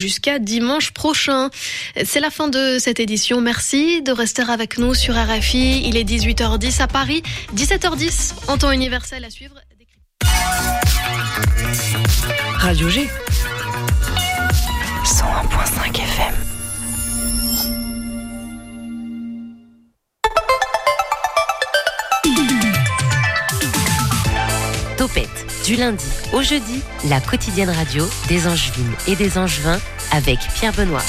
jusqu'à dimanche prochain. C'est la fin de cette édition. Merci de rester avec nous sur RFI. Il est 18h10 à Paris, 17h10 en temps universel à suivre. Radio G. 101.5 FM. Du lundi au jeudi, la quotidienne radio des Angevines et des Angevins avec Pierre Benoît.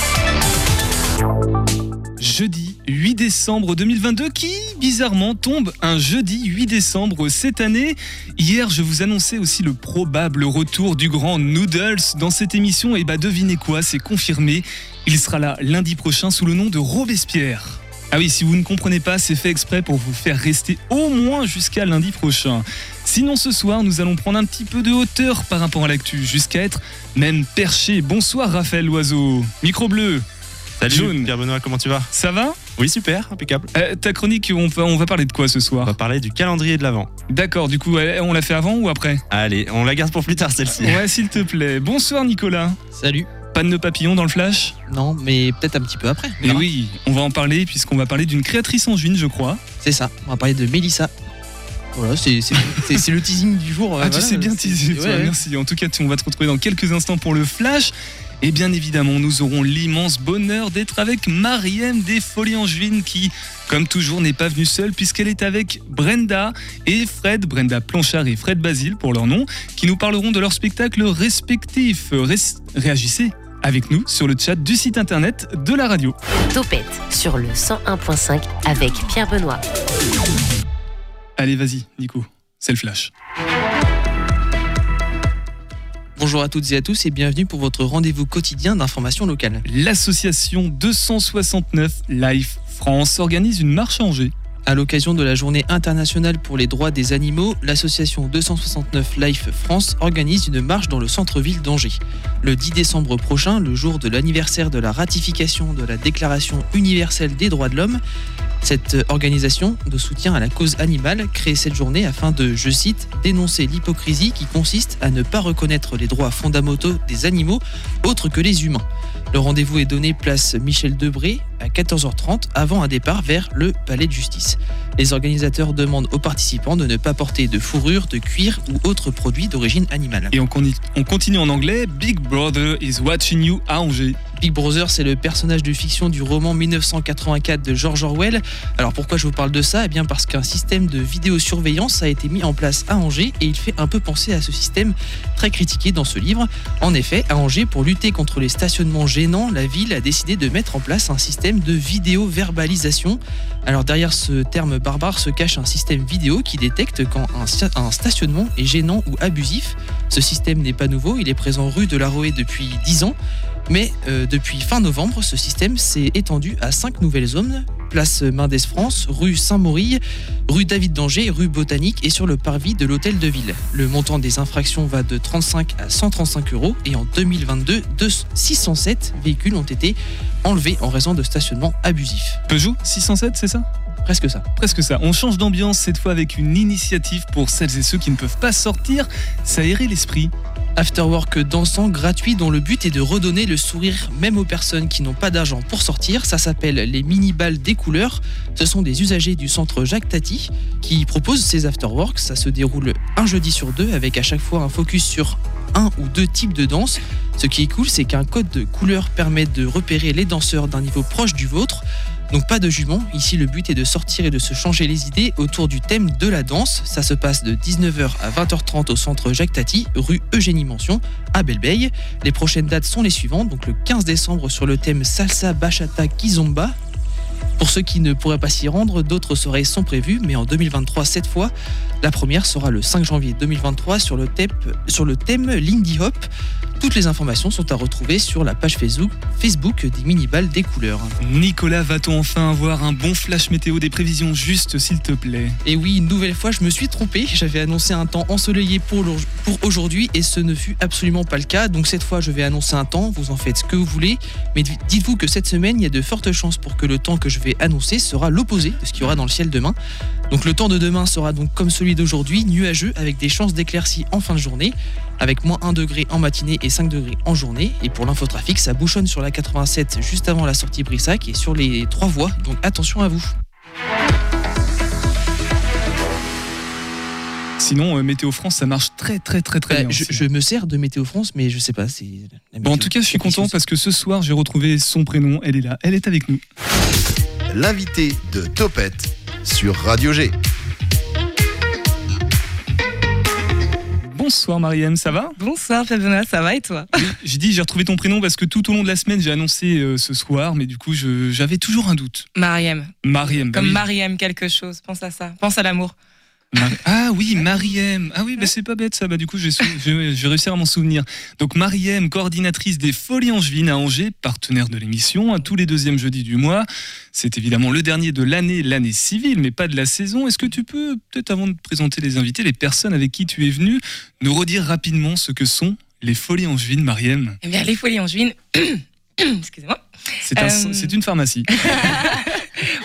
Jeudi 8 décembre 2022 qui, bizarrement, tombe un jeudi 8 décembre cette année. Hier, je vous annonçais aussi le probable retour du grand Noodles dans cette émission. Et bah devinez quoi, c'est confirmé. Il sera là lundi prochain sous le nom de Robespierre. Ah oui, si vous ne comprenez pas, c'est fait exprès pour vous faire rester au moins jusqu'à lundi prochain. Sinon, ce soir, nous allons prendre un petit peu de hauteur par rapport à l'actu, jusqu'à être même perché. Bonsoir Raphaël Loiseau. Micro bleu. Salut Jaune. Pierre Benoît, comment tu vas? Ça va? Oui, super, impeccable. Euh, Ta chronique, on va, on va parler de quoi ce On soir va parler du calendrier de l'Avent. D'accord, du coup, on l'a fait avant ou après? Allez, on la garde pour plus tard celle-ci. Ouais, s'il te plaît. Bonsoir Nicolas. Salut. Pas de nœud papillon dans le flash Non, mais peut-être un petit peu après. Et oui, on va en parler puisqu'on va parler d'une créatrice en juin, je crois. C'est ça. On va parler de Mélissa. Voilà, c'est le teasing du jour. euh, Ah, tu voilà, sais bien teaser, ouais, toi, ouais. merci. En tout cas, on va te retrouver dans quelques instants pour le flash. Et bien évidemment, nous aurons l'immense bonheur d'être avec Mariem des Folies Angevines qui, comme toujours, n'est pas venue seule puisqu'elle est avec Brenda et Fred, Brenda Planchard et Fred Basile pour leur nom, qui nous parleront de leur spectacle respectif. Res- réagissez avec nous sur le chat du site internet de la radio. Topette sur le 101.5 avec Pierre Benoît. Allez, vas-y, Nico, c'est le flash. Bonjour à toutes et à tous et bienvenue pour votre rendez-vous quotidien d'information locale. L'association 269 Life France organise une marche à Angers. À l'occasion de la journée internationale pour les droits des animaux, l'association 269 Life France organise une marche dans le centre-ville d'Angers. Le 10 décembre prochain, le jour de l'anniversaire de la ratification de la Déclaration universelle des droits de l'homme, cette organisation de soutien à la cause animale crée cette journée afin de, je cite, dénoncer l'hypocrisie qui consiste à ne pas reconnaître les droits fondamentaux des animaux autres que les humains. Le rendez-vous est donné place Michel Debré à 14h30 avant un départ vers le palais de justice. Les organisateurs demandent aux participants de ne pas porter de fourrure, de cuir ou autres produits d'origine animale. Et on, continue en anglais. Big Brother is watching you à Angers. Big Brother, c'est le personnage de fiction du roman 1984 de George Orwell. Alors pourquoi je vous parle de ça? Eh bien parce qu'un système de vidéosurveillance a été mis en place à Angers et il fait un peu penser à ce système très critiqué dans ce livre. En effet, à Angers, pour lutter contre les stationnements gênants, la ville a décidé de mettre en place un système de vidéo-verbalisation. Alors derrière ce terme barbare se cache un système vidéo qui détecte quand un, sta- un stationnement est gênant ou abusif. Ce système n'est pas nouveau, il est présent rue de la Roée depuis 10 ans. Mais euh, depuis fin novembre, ce système s'est étendu à cinq nouvelles zones. Place Mendès France, rue Saint-Maurille, rue David d'Angers, rue Botanique et sur le parvis de l'hôtel de ville. Le montant des infractions va de 35 à 135 euros et en 2022, deux- 607 véhicules ont été enlevés en raison de stationnement abusif. Peugeot 607, c'est ça? Presque ça. Presque ça. On change d'ambiance cette fois avec une initiative pour celles et ceux qui ne peuvent pas sortir, s'aérer l'esprit. Afterwork dansant gratuit dont le but est de redonner le sourire même aux personnes qui n'ont pas d'argent pour sortir. Ça s'appelle les mini-balles des couleurs. Ce sont des usagers du centre Jacques Tati qui proposent ces afterworks. Ça se déroule un jeudi sur deux avec à chaque fois un focus sur un ou deux types de danse. Ce qui est cool, c'est qu'un code de couleur permet de repérer les danseurs d'un niveau proche du vôtre. Donc pas de jugement, ici le but est de sortir et de se changer les idées autour du thème de la danse. Ça se passe de 19h à 20h30 au centre Jacques Tati, rue Eugénie Mention, à Belleveille. Les prochaines dates sont les suivantes, donc le 15 décembre sur le thème Salsa Bachata Kizomba. Pour ceux qui ne pourraient pas s'y rendre, d'autres soirées sont prévues, mais en 2023 cette fois. La première sera le 5 janvier 2023 sur le, thème, sur le thème Lindy Hop. Toutes les informations sont à retrouver sur la page Facebook, Facebook des mini-balles des couleurs. Nicolas, va-t-on enfin avoir un bon flash météo des prévisions justes, s'il te plaît? Et oui, une nouvelle fois, je me suis trompé. J'avais annoncé un temps ensoleillé pour, aujourd'hui et ce ne fut absolument pas le cas. Donc cette fois, je vais annoncer un temps. Vous en faites ce que vous voulez. Mais dites-vous que cette semaine, il y a de fortes chances pour que le temps que je vais vais annoncer sera l'opposé de ce qu'il y aura dans le ciel demain. Donc le temps de demain sera donc comme celui d'aujourd'hui, nuageux avec des chances d'éclaircies en fin de journée, avec moins 1 degré en matinée et 5 degrés en journée. Et pour l'infotrafic, ça bouchonne sur la 87 juste avant la sortie Brissac et sur les trois voies, donc attention à vous. Sinon, euh, Météo France, ça marche très très très très Bah, bien. je, me sers de Météo France, mais je sais pas, c'est. la Bon, en tout cas, je suis content parce que ce soir, j'ai retrouvé son prénom. Elle est là, elle est avec nous. L'invité de Topette sur Radio G. Bonsoir Mariam, ça va? Bonsoir Fabiola, ça va et toi? J'ai dit j'ai retrouvé ton prénom parce que tout au long de la semaine j'ai annoncé euh, ce soir, mais du coup je- j'avais toujours un doute. Mariam. Mariam. bah Comme oui. Mariam quelque chose, pense à ça. Pense à l'amour. Ah oui, Mariem. Ah oui, bah c'est pas bête ça. Bah du coup, je vais réussir à m'en souvenir. Donc Mariem, coordinatrice des Folies Angevines à Angers, partenaire de l'émission, à tous les deuxièmes jeudis du mois. C'est évidemment le dernier de l'année, l'année civile, mais pas de la saison. Est-ce que tu peux, peut-être avant de présenter les invités, les personnes avec qui tu es venu, nous redire rapidement ce que sont les Folies Angevines, Mariem? Eh bien, les folies angevines. Excusez-moi. C'est un- Euh, c'est une pharmacie.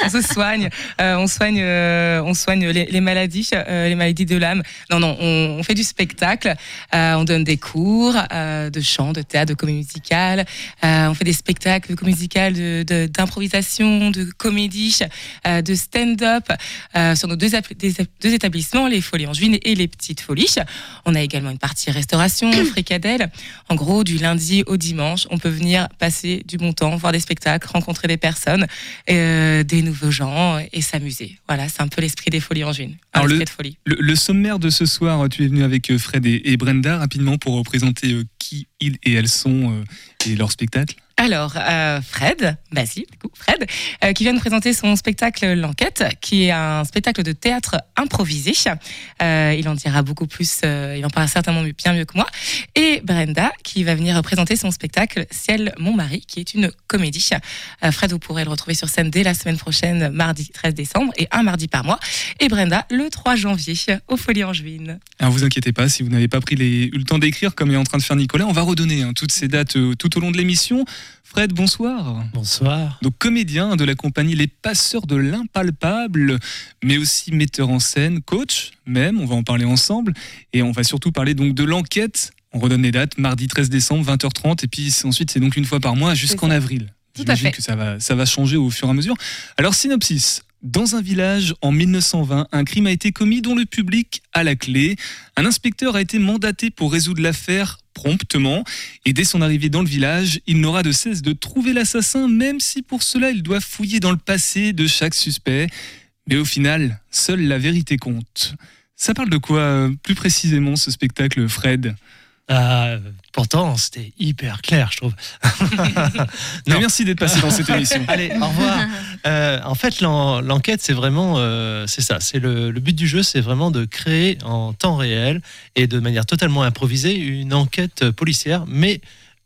on se soigne, euh, on soigne, euh, on soigne les, les maladies, euh, les maladies de l'âme. Non, non, on, on fait du spectacle, on donne des cours de chant, de théâtre, de comédie musicale. on fait des spectacles de comédie musicale, de- de- d'improvisation, de, comédie, de stand-up sur nos deux, app- des- deux établissements, les Folies Angevines et les Petites Folies. On a également une partie restauration, fricadelle. En gros, du lundi au dimanche, on peut venir passer du bon temps, voir des spectacles, rencontrer des personnes, des nouveaux gens et s'amuser. Voilà, c'est un peu l'esprit des Folies Angevines. Un Alors, le- de folie. Le, le sommaire de ce soir, tu es venu avec euh, Fred et, et Brenda rapidement pour représenter euh, qui ils et elles sont euh, et leur spectacle. Alors, euh, Fred, bah si, du coup, Fred, euh, qui vient de présenter son spectacle L'Enquête, qui est un spectacle de théâtre improvisé. Euh, il en dira beaucoup plus, il en parlera certainement bien mieux que moi. Et Brenda, qui va venir présenter son spectacle Ciel, mon mari, qui est une comédie. Fred, vous pourrez le retrouver sur scène dès la semaine prochaine, mardi 13 décembre, et un mardi par mois. Et Brenda, le 3 janvier, au Folie Angevine. Alors vous inquiétez pas, si vous n'avez pas pris eu le temps d'écrire comme est en train de faire Nicolas, on va redonner hein, toutes ces dates tout au long de l'émission. Fred, bonsoir. Bonsoir. Donc comédien de la compagnie Les Passeurs de l'Impalpable, mais aussi metteur en scène, coach même, on va en parler ensemble, et on va surtout parler donc de l'enquête. On redonne les dates, mardi 13 décembre, 20h30, et puis ensuite c'est donc une fois par mois jusqu'en avril. Tout à J'imagine fait. que ça va, ça va changer au fur et à mesure. Alors synopsis. Dans un village en 1920, un crime a été commis dont le public a la clé. Un inspecteur a été mandaté pour résoudre l'affaire promptement et dès son arrivée dans le village, il n'aura de cesse de trouver l'assassin même si pour cela il doit fouiller dans le passé de chaque suspect. Mais au final, seule la vérité compte. Ça parle de quoi euh, plus précisément ce spectacle, Fred? Ah, pourtant, c'était hyper clair, je trouve. Non. Merci d'être passé dans cette émission. Allez, au revoir. Euh, en fait, l'en- l'enquête, c'est vraiment, euh, c'est ça. C'est le, le but du jeu, c'est vraiment de créer en temps réel et de manière totalement improvisée une enquête policière, mais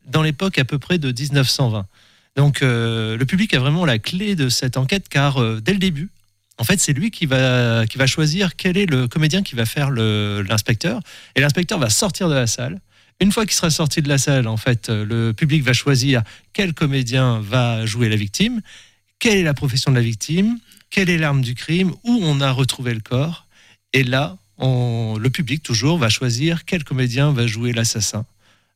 dans l'époque à peu près de 1920. Donc, euh, le public a vraiment la clé de cette enquête, car euh, dès le début, en fait, c'est lui qui va, qui va choisir quel est le comédien qui va faire l'inspecteur. Et l'inspecteur va sortir de la salle. Une fois qu'il sera sorti de la salle, en fait, euh, le public va choisir quel comédien va jouer la victime, quelle est la profession de la victime, quelle est l'arme du crime, où on a retrouvé le corps. Et là, on- le public, toujours, va choisir quel comédien va jouer l'assassin.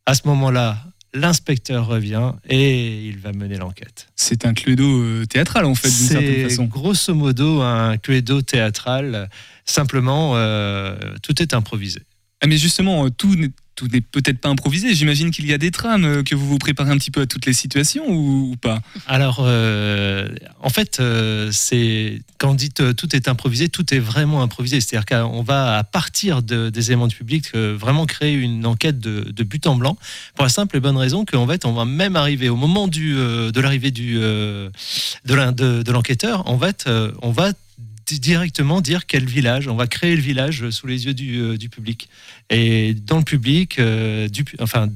À ce moment-là, l'inspecteur revient et il va mener l'enquête. C'est un cluedo euh, théâtral en fait, d'une certaine C'est façon. grosso modo un cluedo théâtral. Simplement, euh, tout est improvisé. Ah, mais justement, tout n'est tout n'est peut-être pas improvisé. J'imagine qu'il y a des trames euh, que vous vous préparez un petit peu à toutes les situations ou, pas. Alors, euh, en fait, euh, c'est quand on dit tout est improvisé, tout est vraiment improvisé. C'est-à-dire qu'on va, à partir de- des éléments du public, vraiment créer une enquête de, but en blanc, pour la simple et bonne raison qu'en fait, on va même arriver au moment du, de l'arrivée du de l'enquêteur, en fait, on va directement dire quel village. On va créer le village sous les yeux du, euh, du public. Et dans le public, euh, du, enfin,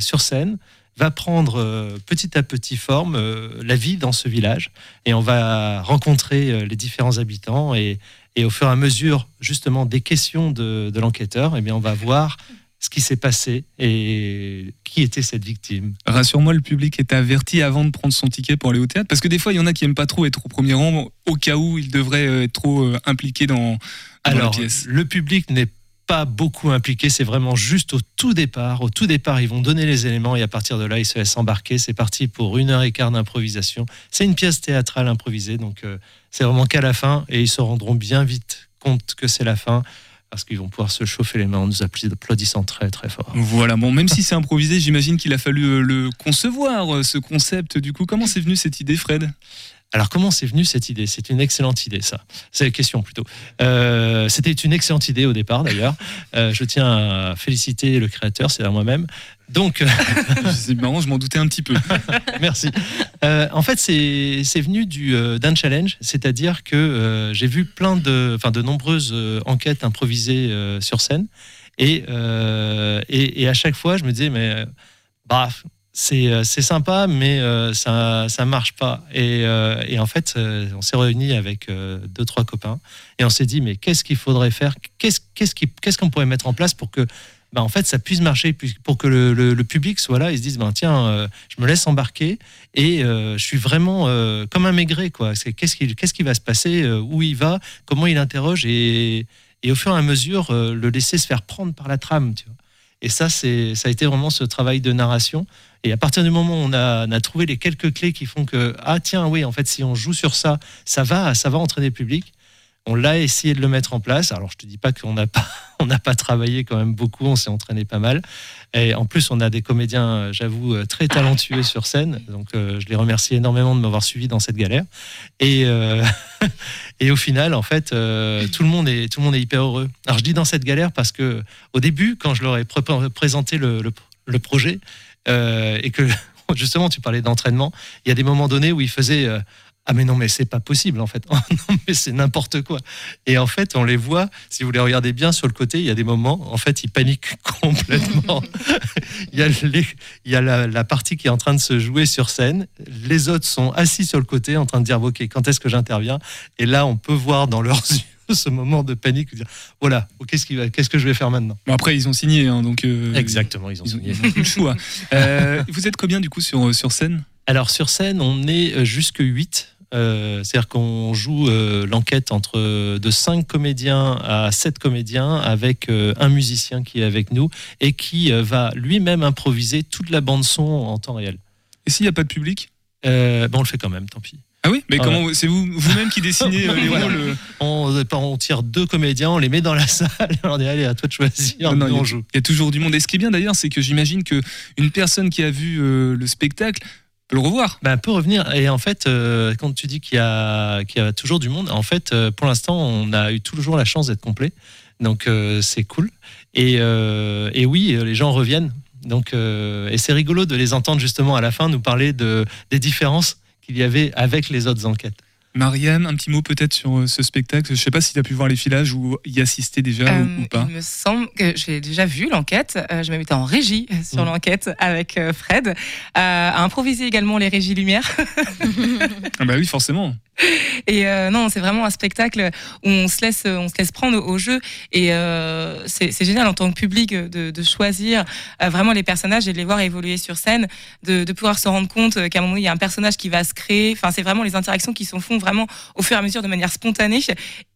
sur scène, va prendre euh, petit à petit forme euh, la vie dans ce village. Et on va rencontrer euh, les différents habitants. Et, et au fur et à mesure, justement, des questions de, de l'enquêteur, eh bien, on va voir ce qui s'est passé et qui était cette victime. Rassure-moi, le public est averti avant de prendre son ticket pour aller au théâtre, parce que des fois, il y en a qui aiment pas trop être au premier rang, au cas où ils devraient euh, être trop euh, impliqués dans, dans la Alors, pièce. le public n'est pas beaucoup impliqué, c'est vraiment juste au tout départ. Au tout départ, ils vont donner les éléments et à partir de là, ils se laissent embarquer. C'est parti pour une heure et quart d'improvisation. C'est une pièce théâtrale improvisée, donc euh, c'est vraiment qu'à la fin et ils se rendront bien vite compte que c'est la fin parce qu'ils vont pouvoir se chauffer les mains en nous applaudissant très très fort. Voilà, bon, même si c'est improvisé, j'imagine qu'il a fallu euh, le concevoir, euh, ce concept. Du coup, comment c'est venu cette idée, Fred? Alors comment c'est venu cette idée? C'est une excellente idée ça. C'est la question plutôt. Euh, C'était une excellente idée au départ d'ailleurs. Euh, je tiens à féliciter le créateur, c'est-à-dire moi-même. Donc euh, C'est marrant, je m'en doutais un petit peu. Merci. Euh, en fait, c'est venu du, euh, d'un challenge, c'est-à-dire que euh, j'ai vu plein de, enfin, de nombreuses enquêtes improvisées sur scène, et, et, et à chaque fois, je me disais, mais bah, c'est sympa, mais ça ça marche pas. Et, et en fait, on s'est réunis avec deux trois copains, et on s'est dit, mais qu'est-ce qu'il faudrait faire? Qu'est-ce qu'est-ce qui- qu'est-ce qu'on pourrait mettre en place pour que bah, en fait, ça puisse marcher, pour que le, public soit là et se dise, ben, tiens, euh, je me laisse embarquer et euh, je suis vraiment euh, comme un maigret. Qu'est-ce qui, va se passer Où il va Comment il interroge et, au fur et à mesure, le laisser se faire prendre par la trame. Et ça, ça a été vraiment ce travail de narration. Et à partir du moment où on a, on a trouvé les quelques clés qui font que, ah tiens, oui, en fait, si on joue sur ça, ça va, ça va entraîner le public. On l'a essayé de le mettre en place. Alors, je te dis pas qu'on n'a pas, pas travaillé quand même beaucoup. On s'est entraîné pas mal. Et en plus, on a des comédiens, euh, j'avoue, euh, très talentueux sur scène. Donc, euh, je les remercie énormément de m'avoir suivi dans cette galère. Et, et au final, en fait, tout le monde est tout le monde est hyper heureux. Alors, je dis dans cette galère parce que au début, quand je leur ai pré- présenté le, le- le projet et que justement, tu parlais d'entraînement, il y a des moments donnés où ils faisaient ah mais non mais c'est pas possible en fait. Oh non mais c'est n'importe quoi. Et en fait on les voit si vous les regardez bien sur le côté il y a des moments en fait ils paniquent complètement. Il y a, les- il y a la, la partie qui est en train de se jouer sur scène. Les autres sont assis sur le côté en train de dire ok quand est-ce que j'interviens? Et là on peut voir dans leurs yeux ce moment de panique dire voilà qu'est-ce va- qu'est-ce que je vais faire maintenant? Bon, après, ils ont signé, hein, donc euh, exactement ils ont ils ont, signé. ils ont le choix. Euh, vous êtes combien du coup sur, sur scène? Alors sur scène, on est euh, jusque 8. Euh, C'est-à-dire qu'on joue euh, l'enquête entre euh, de 5 comédiens à 7 comédiens avec euh, un musicien qui est avec nous et qui va lui-même improviser toute la bande son en temps réel. Et s'il n'y a pas de public? Ben, on le fait quand même, tant pis. Ah oui? Mais Ah comment c'est vous vous-même qui dessinez les Voilà. rôles On, on tire deux comédiens, on les met dans la salle on dit allez à toi de choisir, Non, non, nous, il y a- on joue. Il y a toujours du monde. Et ce qui est bien d'ailleurs, c'est que j'imagine que une personne qui a vu le spectacle peut le revoir. Ben, peut revenir. Et en fait, euh, quand tu dis qu'il y, a, toujours du monde, en fait, euh, pour l'instant, on a eu toujours la chance d'être complet. Donc, euh, c'est cool. Et, oui, les gens reviennent. Donc, et c'est rigolo de les entendre justement à la fin nous parler de, des différences qu'il y avait avec les autres enquêtes. Marianne, un petit mot peut-être sur euh, ce spectacle. Je ne sais pas si tu as pu voir les filages ou y assister déjà ou- Euh, ou, pas. Il me semble que j'ai déjà vu l'enquête. Euh, je m'étais en régie sur Mm. l'enquête avec Fred. Euh, à improviser également les régies lumière. Ah bah oui, forcément. Et euh, non, c'est vraiment un spectacle où on se laisse, on se laisse prendre au, jeu. Et euh, c'est génial en tant que public de, choisir euh, vraiment les personnages et de les voir évoluer sur scène, de, pouvoir se rendre compte qu'à un moment il y a un personnage qui va se créer. Enfin, c'est vraiment les interactions qui se font vraiment au fur et à mesure de manière spontanée.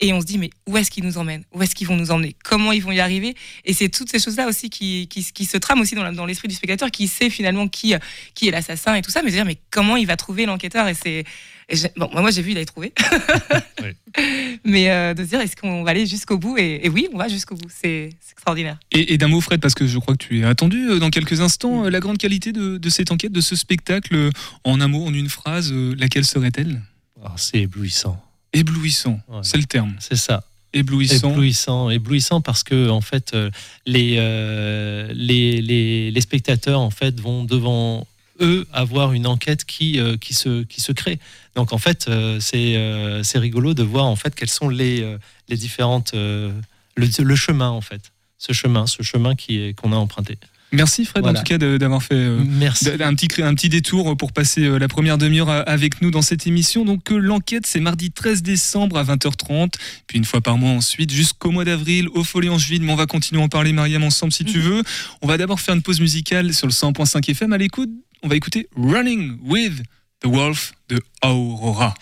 Et on se dit mais où est-ce qu'ils nous emmènent? Où est-ce qu'ils vont nous emmener? Comment ils vont y arriver? Et c'est toutes ces choses-là aussi qui, se trament aussi dans, l'esprit du spectateur, qui sait finalement qui, est l'assassin et tout ça. Mais dire mais comment il va trouver l'enquêteur? Et c'est et bon, moi j'ai vu, il avait trouvé. Mais euh, de se dire, est-ce qu'on va aller jusqu'au bout et, et oui, on va jusqu'au bout. C'est extraordinaire. Et, et d'un mot, Fred, parce que je crois que tu es attendu euh, dans quelques instants, euh, la grande qualité de, de cette enquête, de ce spectacle, en un mot, en une phrase, laquelle serait-elle? Alors, c'est éblouissant. Éblouissant, Ouais. c'est le terme. C'est ça. Éblouissant. Éblouissant, éblouissant parce que en fait les, euh, les, les les spectateurs en fait vont devant eux avoir une enquête qui euh, qui se qui se crée. Donc en fait euh, c'est euh, c'est rigolo de voir en fait quelles sont les les différentes le, le chemin en fait ce chemin ce chemin qui est qu'on a emprunté. Merci Fred Voilà. en tout cas d'avoir fait euh, Merci. un petit, un petit détour pour passer euh, la première demi-heure avec nous dans cette émission. Donc euh, l'enquête c'est mardi 13 décembre à 20h30, puis une fois par mois ensuite jusqu'au mois d'avril au Folie Angevine. Mais on va continuer à en parler Mariam ensemble si tu veux. On va d'abord faire une pause musicale sur le 100.5 FM. À l'écoute, on va écouter Running with the Wolf de Aurora.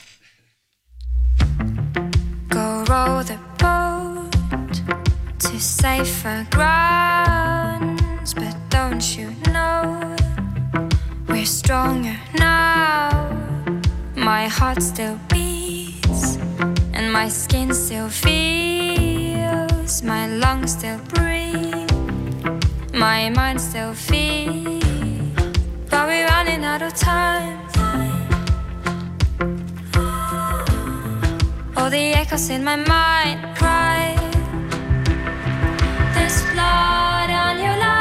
Go row the boat to safer grounds, but don't you know we're stronger now? My heart still beats, and my skin still feels, my lungs still breathe, my mind still feels, we're running out of time. All the echoes in my mind cry. There's blood on your lies.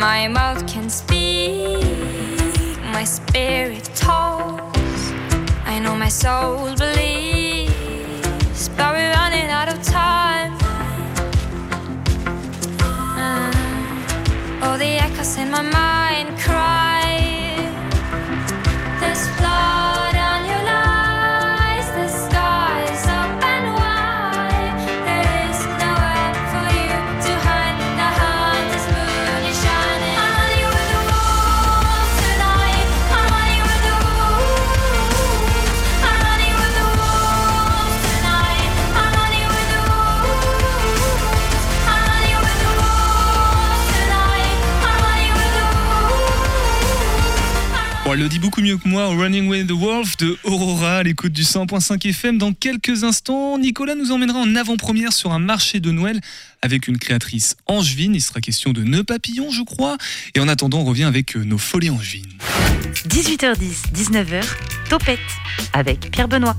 My mouth can speak. My spirit talks, I know my soul believes, but we're running out of time. Uh, all the echoes in my mind dit beaucoup mieux que moi, Running with the Wolf de Aurora à l'écoute du 100.5 FM. Dans quelques instants, Nicolas nous emmènera en avant-première sur un marché de Noël avec une créatrice angevine. Il sera question de nœuds papillons, je crois. Et en attendant, on revient avec euh, nos folies angevines. 18h10, 19h, Topette avec Pierre Benoît.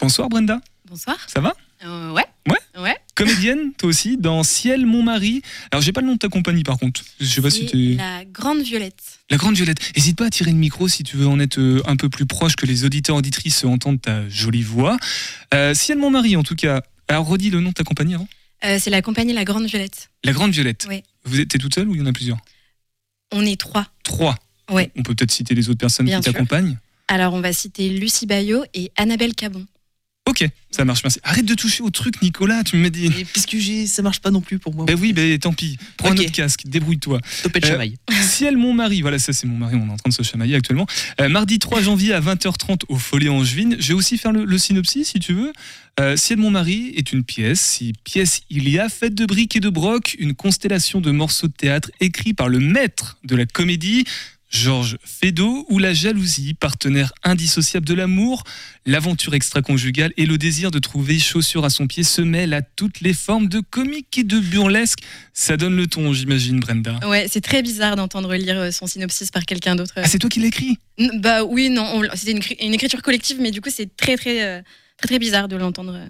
Bonsoir Brenda, Bonsoir. ça va? Euh, ouais. Comédienne, toi aussi, dans Ciel, mon mari. Alors, j'ai pas le nom de ta compagnie par contre. Je sais pas si la Grande Violette. La Grande Violette. N'hésite pas à tirer le micro si tu veux en être euh, un peu plus proche que les auditeurs auditrices entendent ta jolie voix. Euh, Ciel, mon mari, en tout cas. Alors, redis le nom de ta compagnie avant. Euh, c'est la compagnie La Grande Violette. La Grande Violette. Oui. Vous êtes t'es toute seule ou il y en a plusieurs? On est trois. Trois. Ouais. On peut peut-être citer les autres personnes Bien qui t'accompagnent. Alors, on va citer Lucie Bayot et Annabelle Cabon. Ok, ça marche, merci. Arrête de toucher au truc, Nicolas, tu me dis. Et puisque j'ai, ça marche pas non plus pour moi. Ben oui, ben tant pis. Prends un Ok. autre casque, débrouille-toi. Topette Euh, chamaille. Ciel, mon mari, voilà, ça c'est mon mari, on est en train de se chamailler actuellement. Euh, mardi 3 janvier à 20h30 au Follet Angevine. Je vais aussi faire le, le synopsis si tu veux. Euh, Ciel, mon mari est une pièce. Si pièce il y a, faite de briques et de broc, une constellation de morceaux de théâtre écrits par le maître de la comédie. Georges Feydeau, où la jalousie, partenaire indissociable de l'amour, l'aventure extra-conjugale et le désir de trouver chaussure à son pied se mêlent à toutes les formes de comique et de burlesque. Ça donne le ton, j'imagine, Brenda. Ouais, c'est très bizarre d'entendre lire euh, son synopsis par quelqu'un d'autre. Ah, c'est toi qui l'as écrit bah oui, non, on- c'était une, cri- une écriture collective, mais du coup, c'est très, très, euh, très, bizarre de l'entendre. euh.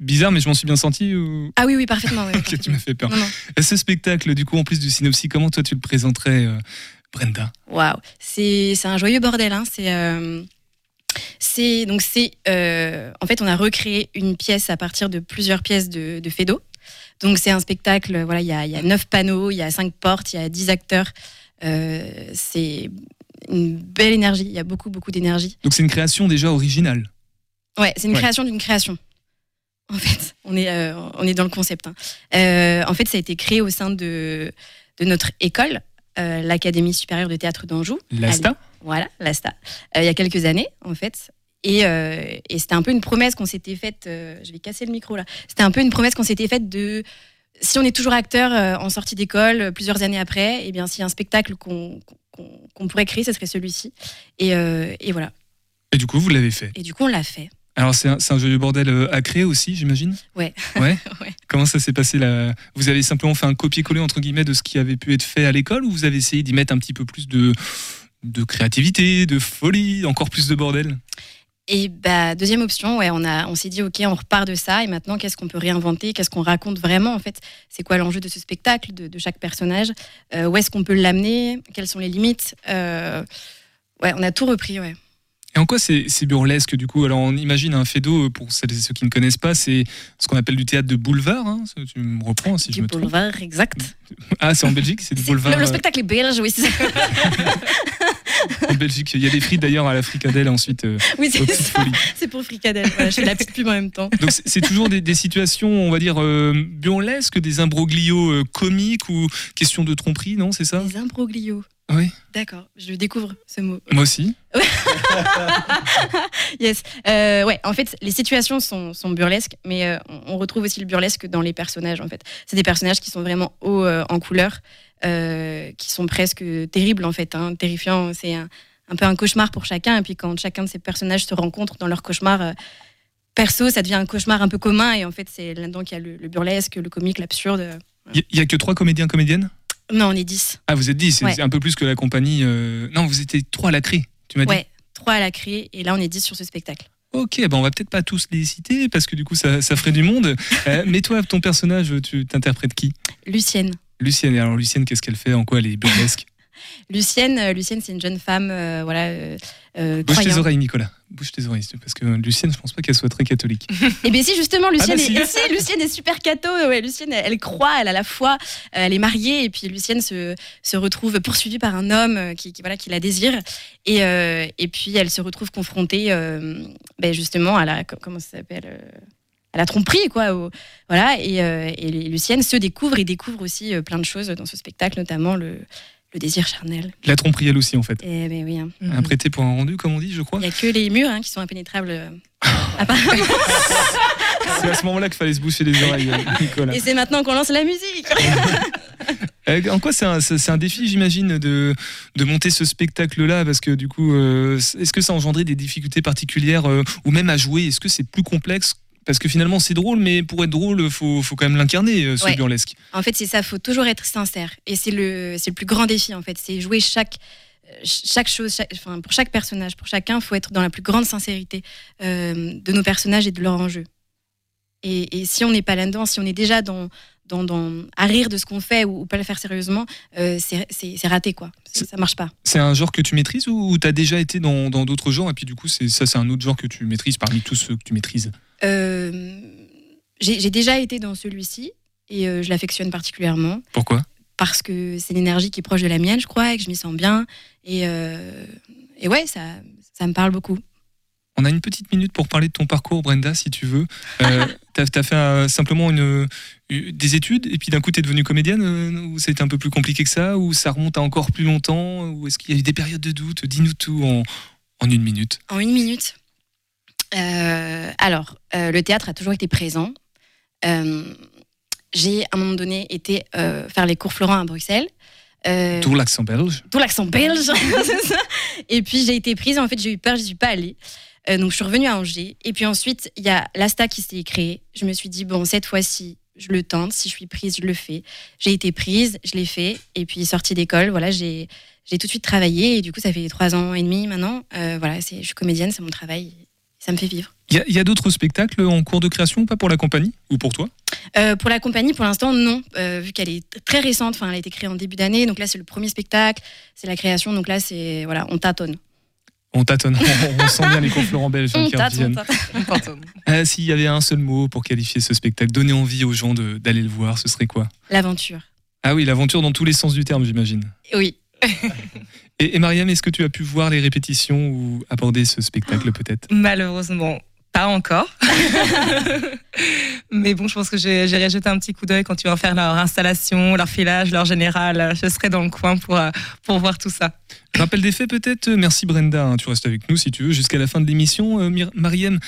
Bizarre, mais je m'en suis bien senti ou... Ah oui, oui, parfaitement. ouais, tu m'as fait peur. Non, non. Ce spectacle, du coup, en plus du synopsis, comment toi tu le présenterais, Brenda Waouh, c'est un joyeux bordel. Hein. C'est euh, c'est donc c'est euh, en fait on a recréé une pièce à partir de plusieurs pièces de, de Feydeau. Donc c'est un spectacle. Voilà, il y a, y a neuf panneaux, il y a cinq portes, il y a dix acteurs. Euh, c'est une belle énergie. Il y a beaucoup beaucoup d'énergie. Donc c'est une création déjà originale. Ouais, c'est une Ouais. création d'une création. En fait, on est, on est dans le concept. hein. En fait, ça a été créé au sein de, de notre école, euh, l'Académie supérieure de théâtre d'Anjou. L'ASTA Voilà, l'ASTA. Euh, il y a quelques années, en fait. Et, euh, et c'était un peu une promesse qu'on s'était faite. je vais casser le micro là. C'était un peu une promesse qu'on s'était faite de. Si on est toujours acteur en sortie d'école, plusieurs années après, et bien s'il y a un spectacle qu'on pourrait créer, ce serait celui-ci. Et, et voilà. Et du coup, vous l'avez fait. Et du coup, on l'a fait. Alors, c'est un, un joyeux bordel euh, à créer aussi, j'imagine? Ouais. Ouais. Ouais. Comment ça s'est passé là Vous avez simplement fait un copier-coller, entre guillemets, de ce qui avait pu être fait à l'école ou vous avez essayé d'y mettre un petit peu plus de, de créativité, de folie, encore plus de bordel? Et bah, deuxième option, ouais, on, a, on s'est dit, OK, on repart de ça. Et maintenant, qu'est-ce qu'on peut réinventer? Qu'est-ce qu'on raconte vraiment, en fait? C'est quoi l'enjeu de ce spectacle, de, de chaque personnage? Euh, Où est-ce qu'on peut l'amener? Quelles sont les limites? Euh, Ouais, on a tout repris, ouais. Et en quoi c'est burlesque du coup? Alors on imagine un fédo, pour celles et ceux qui ne connaissent pas, c'est ce qu'on appelle du théâtre de boulevard. hein. Tu me reprends si je du me trompe. boulevard, exact. Ah, c'est en Belgique, c'est du boulevard. Le, le euh, spectacle est belge, oui. en Belgique, il y a des frites d'ailleurs à la fricadelle ensuite. euh, Oui, c'est ça. pour Fricadelle. Voilà, je fais la petite pub en même temps. Donc c'est- toujours des, des situations, on va dire, euh, burlesques, des imbroglios euh, comiques ou questions de tromperie, non C'est ça? Les imbroglios. Oui. D'accord, je découvre ce mot. Moi aussi. Yes. Euh, ouais, en fait, les situations sont, sont burlesques, mais euh, on on retrouve aussi le burlesque dans les personnages, en fait. C'est des personnages qui sont vraiment hauts euh, en couleur, euh, qui sont presque terribles, en fait, hein, terrifiants. C'est un, un peu un cauchemar pour chacun. Et puis, quand chacun de ces personnages se rencontre dans leur cauchemar euh, perso, ça devient un cauchemar un peu commun. Et en fait, c'est là-dedans qu'il y a le, le burlesque, le comique, l'absurde. Il y, a que trois comédiens, comédiennes? Non, on est dix. Ah, vous êtes dix, c'est Ouais. un peu plus que la compagnie. euh, Non, vous étiez trois à la crée, tu m'as dit Ouais, trois à la créer. Et là, on est dix sur ce spectacle. Ok, ben on va peut-être pas tous les citer parce que du coup ça, ça ferait du monde. Euh, mais toi, ton personnage, tu t'interprètes qui? Lucienne. Lucienne. Et alors Lucienne, qu'est-ce qu'elle fait? En quoi elle est burlesque? Lucienne, euh, Lucienne c'est une jeune femme euh, voilà, euh, Bouge tes oreilles, Nicolas. Bouge tes oreilles, parce que Lucienne, je pense pas qu'elle soit très catholique. Et bien si justement Lucienne, bah est, si, Lucienne est super catho, ouais, Lucienne elle, elle croit, elle a la foi, elle est mariée et puis Lucienne se, se retrouve poursuivie par un homme qui, qui, voilà, qui la désire et, euh, et puis elle se retrouve confrontée euh, ben, justement à la, co- comment ça s'appelle euh, à la tromperie quoi au- voilà et, euh, et Lucienne se découvre et découvre aussi euh, plein de choses dans ce spectacle notamment le, le désir charnel La tromperie, elle aussi, en fait. et ben oui hein. Un prêté pour un rendu, comme on dit, je crois. il n'y a que les murs hein, qui sont impénétrables euh, apparemment C'est à ce moment-là qu'il fallait se boucher les oreilles, Nicolas. et c'est maintenant qu'on lance la musique En quoi c'est un, c'est c'est un défi, j'imagine, de, de monter ce spectacle-là? Parce que du coup, euh, est-ce que ça a engendré des difficultés particulières euh, ou même à jouer? Est-ce que c'est plus complexe Parce que finalement, c'est drôle, mais pour être drôle, il faut, faut quand même l'incarner, euh, ce Ouais. burlesque. En fait, c'est ça, faut toujours être sincère. Et c'est le, c'est le plus grand défi, en fait. C'est jouer chaque, euh, chaque chose, chaque- enfin, pour chaque personnage, pour chacun, faut être dans la plus grande sincérité euh, de nos personnages et de leur enjeu. Et, et si on n'est pas là-dedans, si on est déjà dans, dans, dans- à rire de ce qu'on fait ou, ou pas le faire sérieusement, euh, c'est raté, quoi. Ça marche pas. C'est un genre que tu maîtrises ou tu as déjà été dans dans d'autres genres et puis du coup, c'est ça, c'est un autre genre que tu maîtrises parmi tous ceux que tu maîtrises? Euh, J'ai déjà été dans celui-ci et euh, je l'affectionne particulièrement. Pourquoi? Parce que c'est une énergie qui est proche de la mienne, je crois, et que je m'y sens bien. Et, et ouais, ça, ça me parle beaucoup. On a une petite minute pour parler de ton parcours, Brenda, si tu veux. Euh, t'as as fait euh, simplement une, une- des études et puis d'un coup, tu es devenue comédienne euh, ou c'était un peu plus compliqué que ça Ou ça remonte à encore plus longtemps Ou est-ce qu'il y a eu des périodes de doute? Dis-nous tout en, en une minute. En une minute. Euh, alors, euh, le théâtre a toujours été présent. Euh, J'ai, à un moment donné, été euh, faire les cours Florent à Bruxelles. Euh, Tout l'accent belge. tout l'accent belge. c'est ça. et puis j'ai été prise, en fait j'ai eu peur, je suis pas allée. Euh, donc je suis revenue à Angers. Et puis ensuite, il y a l'ASTA qui s'est créée. Je me suis dit, bon, cette fois-ci, je le tente. Si je suis prise, je le fais. J'ai été prise, je l'ai fait. Et puis sortie d'école, voilà, j'ai j'ai tout de suite travaillé. Et du coup, ça fait trois ans et demi maintenant. Euh, voilà, c'est- je suis comédienne, c'est mon travail. Ça me fait vivre. Il y a, a d'autres spectacles en cours de création, pas pour la compagnie ou pour toi? Euh, pour la compagnie, pour l'instant, non, euh, vu qu'elle est très récente. Enfin, elle a été créée en début d'année, donc là, c'est le premier spectacle, c'est la création. Donc là, c'est voilà, on tâtonne. On tâtonne, on, on sent bien les cours Florent belges On qui tâtonne. Euh, S'il y avait un seul mot pour qualifier ce spectacle, donner envie aux gens d'aller le voir, ce serait quoi? L'aventure. Ah oui, l'aventure dans tous les sens du terme, j'imagine. Oui. Et, et Mariam, est-ce que tu as pu voir les répétitions ou aborder ce spectacle peut-être? Malheureusement, pas encore. Mais bon, je pense que j'irai jeter un petit coup d'œil quand tu vas faire leur installation, leur filage, leur général. Je serai dans le coin pour, euh, pour voir tout ça. Rappel des faits peut-être Merci Brenda, hein, tu restes avec nous si tu veux jusqu'à la fin de l'émission. Euh, Mariam,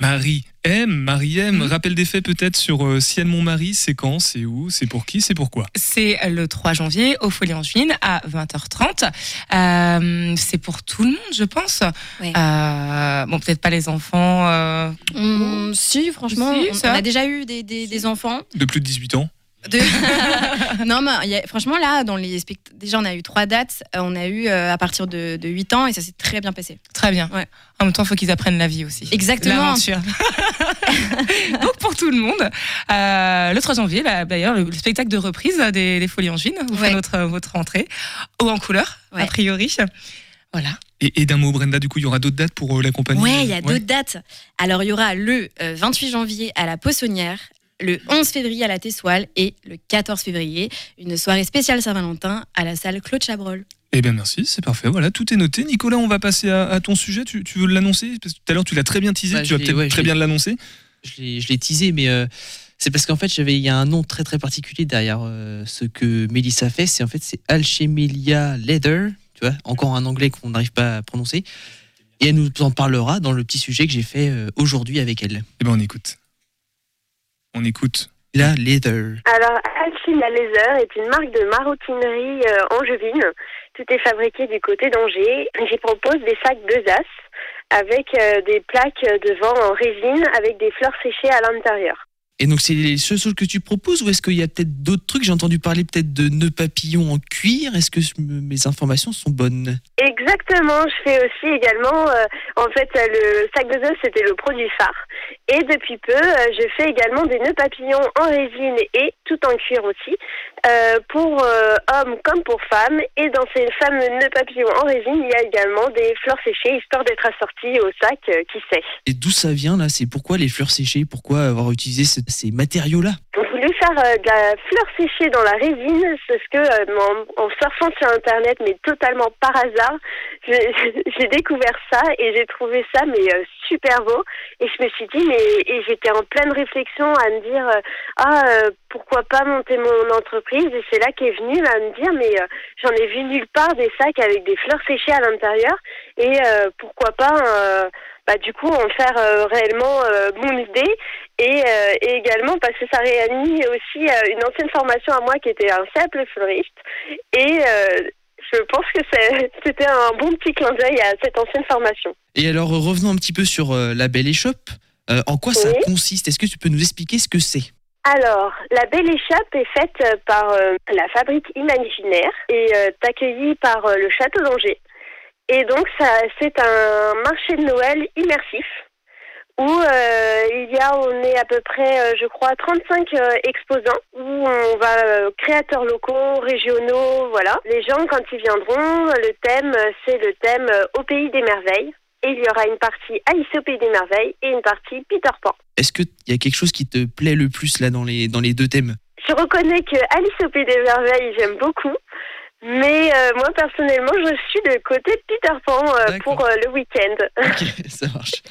Marie M, Marie M, Mhm. rappel des faits peut-être sur euh, Ciel mon mari, c'est quand, c'est où, c'est pour qui, c'est pourquoi C'est le 3 janvier au Folie Angevine à 20h30. Euh, c'est pour tout le monde, je pense. Euh, bon, peut-être pas les enfants. euh, Hum, si, franchement, Si, on, a déjà eu des, des- des enfants. De plus de 18 ans De... non, mais il y a- franchement, là, dans les spect- déjà, on a eu trois dates. Euh, On a eu euh, à partir de, de 8 ans et ça s'est très bien passé. Très bien. Ouais. En même temps, il faut qu'ils apprennent la vie aussi. Exactement. L'aventure. Donc, pour tout le monde, euh, le 3 janvier, là, d'ailleurs, le, le spectacle de reprise des, des Folies Angevines, vous Ouais. faites votre, votre entrée, haut en couleur, a priori. Voilà. Et, et d'un mot, Brenda, du coup, il y aura d'autres dates pour euh, l'accompagner Ouais, il y a d'autres dates. Alors, il y aura le euh, 28 janvier à la Poissonnière, le 11 février à la Tessoile et le 14 février, une soirée spéciale Saint-Valentin à la salle Claude Chabrol. Eh bien, merci, c'est parfait. Voilà, tout est noté. Nicolas, on va passer à, à ton sujet. Tu, tu veux l'annoncer? Parce que tout à l'heure, tu l'as très bien teasé. Bah, tu vas peut-être ouais, très bien l'annoncer. Je l'ai, je l'ai teasé, mais euh, c'est parce qu'en fait, j'avais, il y a un nom très très particulier derrière euh, ce que Mélissa fait. C'est en fait c'est Alchemelia Leather, tu vois, encore un anglais qu'on n'arrive pas à prononcer. Et elle nous en parlera dans le petit sujet que j'ai fait euh, aujourd'hui avec elle. Eh bien, on écoute. On écoute. La Leather. Alors, Alchimia Laser est une marque de maroquinerie euh, angevine. Tout est fabriqué du côté d'Angers. J'y propose des sacs Besace avec euh, des plaques devant en résine avec des fleurs séchées à l'intérieur. Et donc c'est les seules choses que tu proposes ou est-ce qu'il y a peut-être d'autres trucs? J'ai entendu parler peut-être de nœuds papillons en cuir. Est-ce que mes informations sont bonnes? Exactement, je fais aussi également, euh, en fait, le sac de œufs, c'était le produit phare. Et depuis peu, euh, je fais également des nœuds papillons en résine et tout en cuir aussi, euh, pour euh, hommes comme pour femmes. Et dans ces fameux nœuds papillons en résine, il y a également des fleurs séchées, histoire d'être assorties au sac qui sèche. Et d'où ça vient là? C'est pourquoi les fleurs séchées? Pourquoi avoir utilisé ce- ces matériaux-là. J'ai voulu faire euh, de la fleur séchée dans la résine, c'est ce que euh, en, surfant sur internet, mais totalement par hasard, j'ai découvert ça et j'ai trouvé ça mais euh, super beau. Et je me suis dit mais j'étais en pleine réflexion à me dire ah pourquoi pas monter mon entreprise? Et c'est là qu'est venu à me dire mais j'en ai vu nulle part des sacs avec des fleurs séchées à l'intérieur. Et pourquoi pas bah, du coup en faire euh, réellement euh, mon idée et, euh, et également parce que ça réunit aussi euh, une ancienne formation à moi qui était un simple fleuriste et je pense que c'était un bon petit clin d'œil à cette ancienne formation. Et alors revenons un petit peu sur la Belle Échoppe. En quoi ça consiste? Est-ce que tu peux nous expliquer ce que c'est? Alors, la Belle Échappe est faite par euh, la Fabrique Imaginaire et euh, accueillie par euh, le Château d'Angers. Et donc, ça, c'est un marché de Noël immersif où euh, il y a, on est à peu près, euh, je crois, 35 euh, exposants où on va euh, créateurs locaux, régionaux, voilà. Les gens, quand ils viendront, le thème, c'est le thème au pays des merveilles. Et il y aura une partie Alice au pays des merveilles et une partie Peter Pan. Est-ce qu'il y a quelque chose qui te plaît le plus là dans les, dans les deux thèmes? Je reconnais que Alice au Pays des Merveilles, j'aime beaucoup. Mais euh, moi, personnellement, je suis de côté de Peter Pan euh, pour euh, le week-end. Ok, ça marche.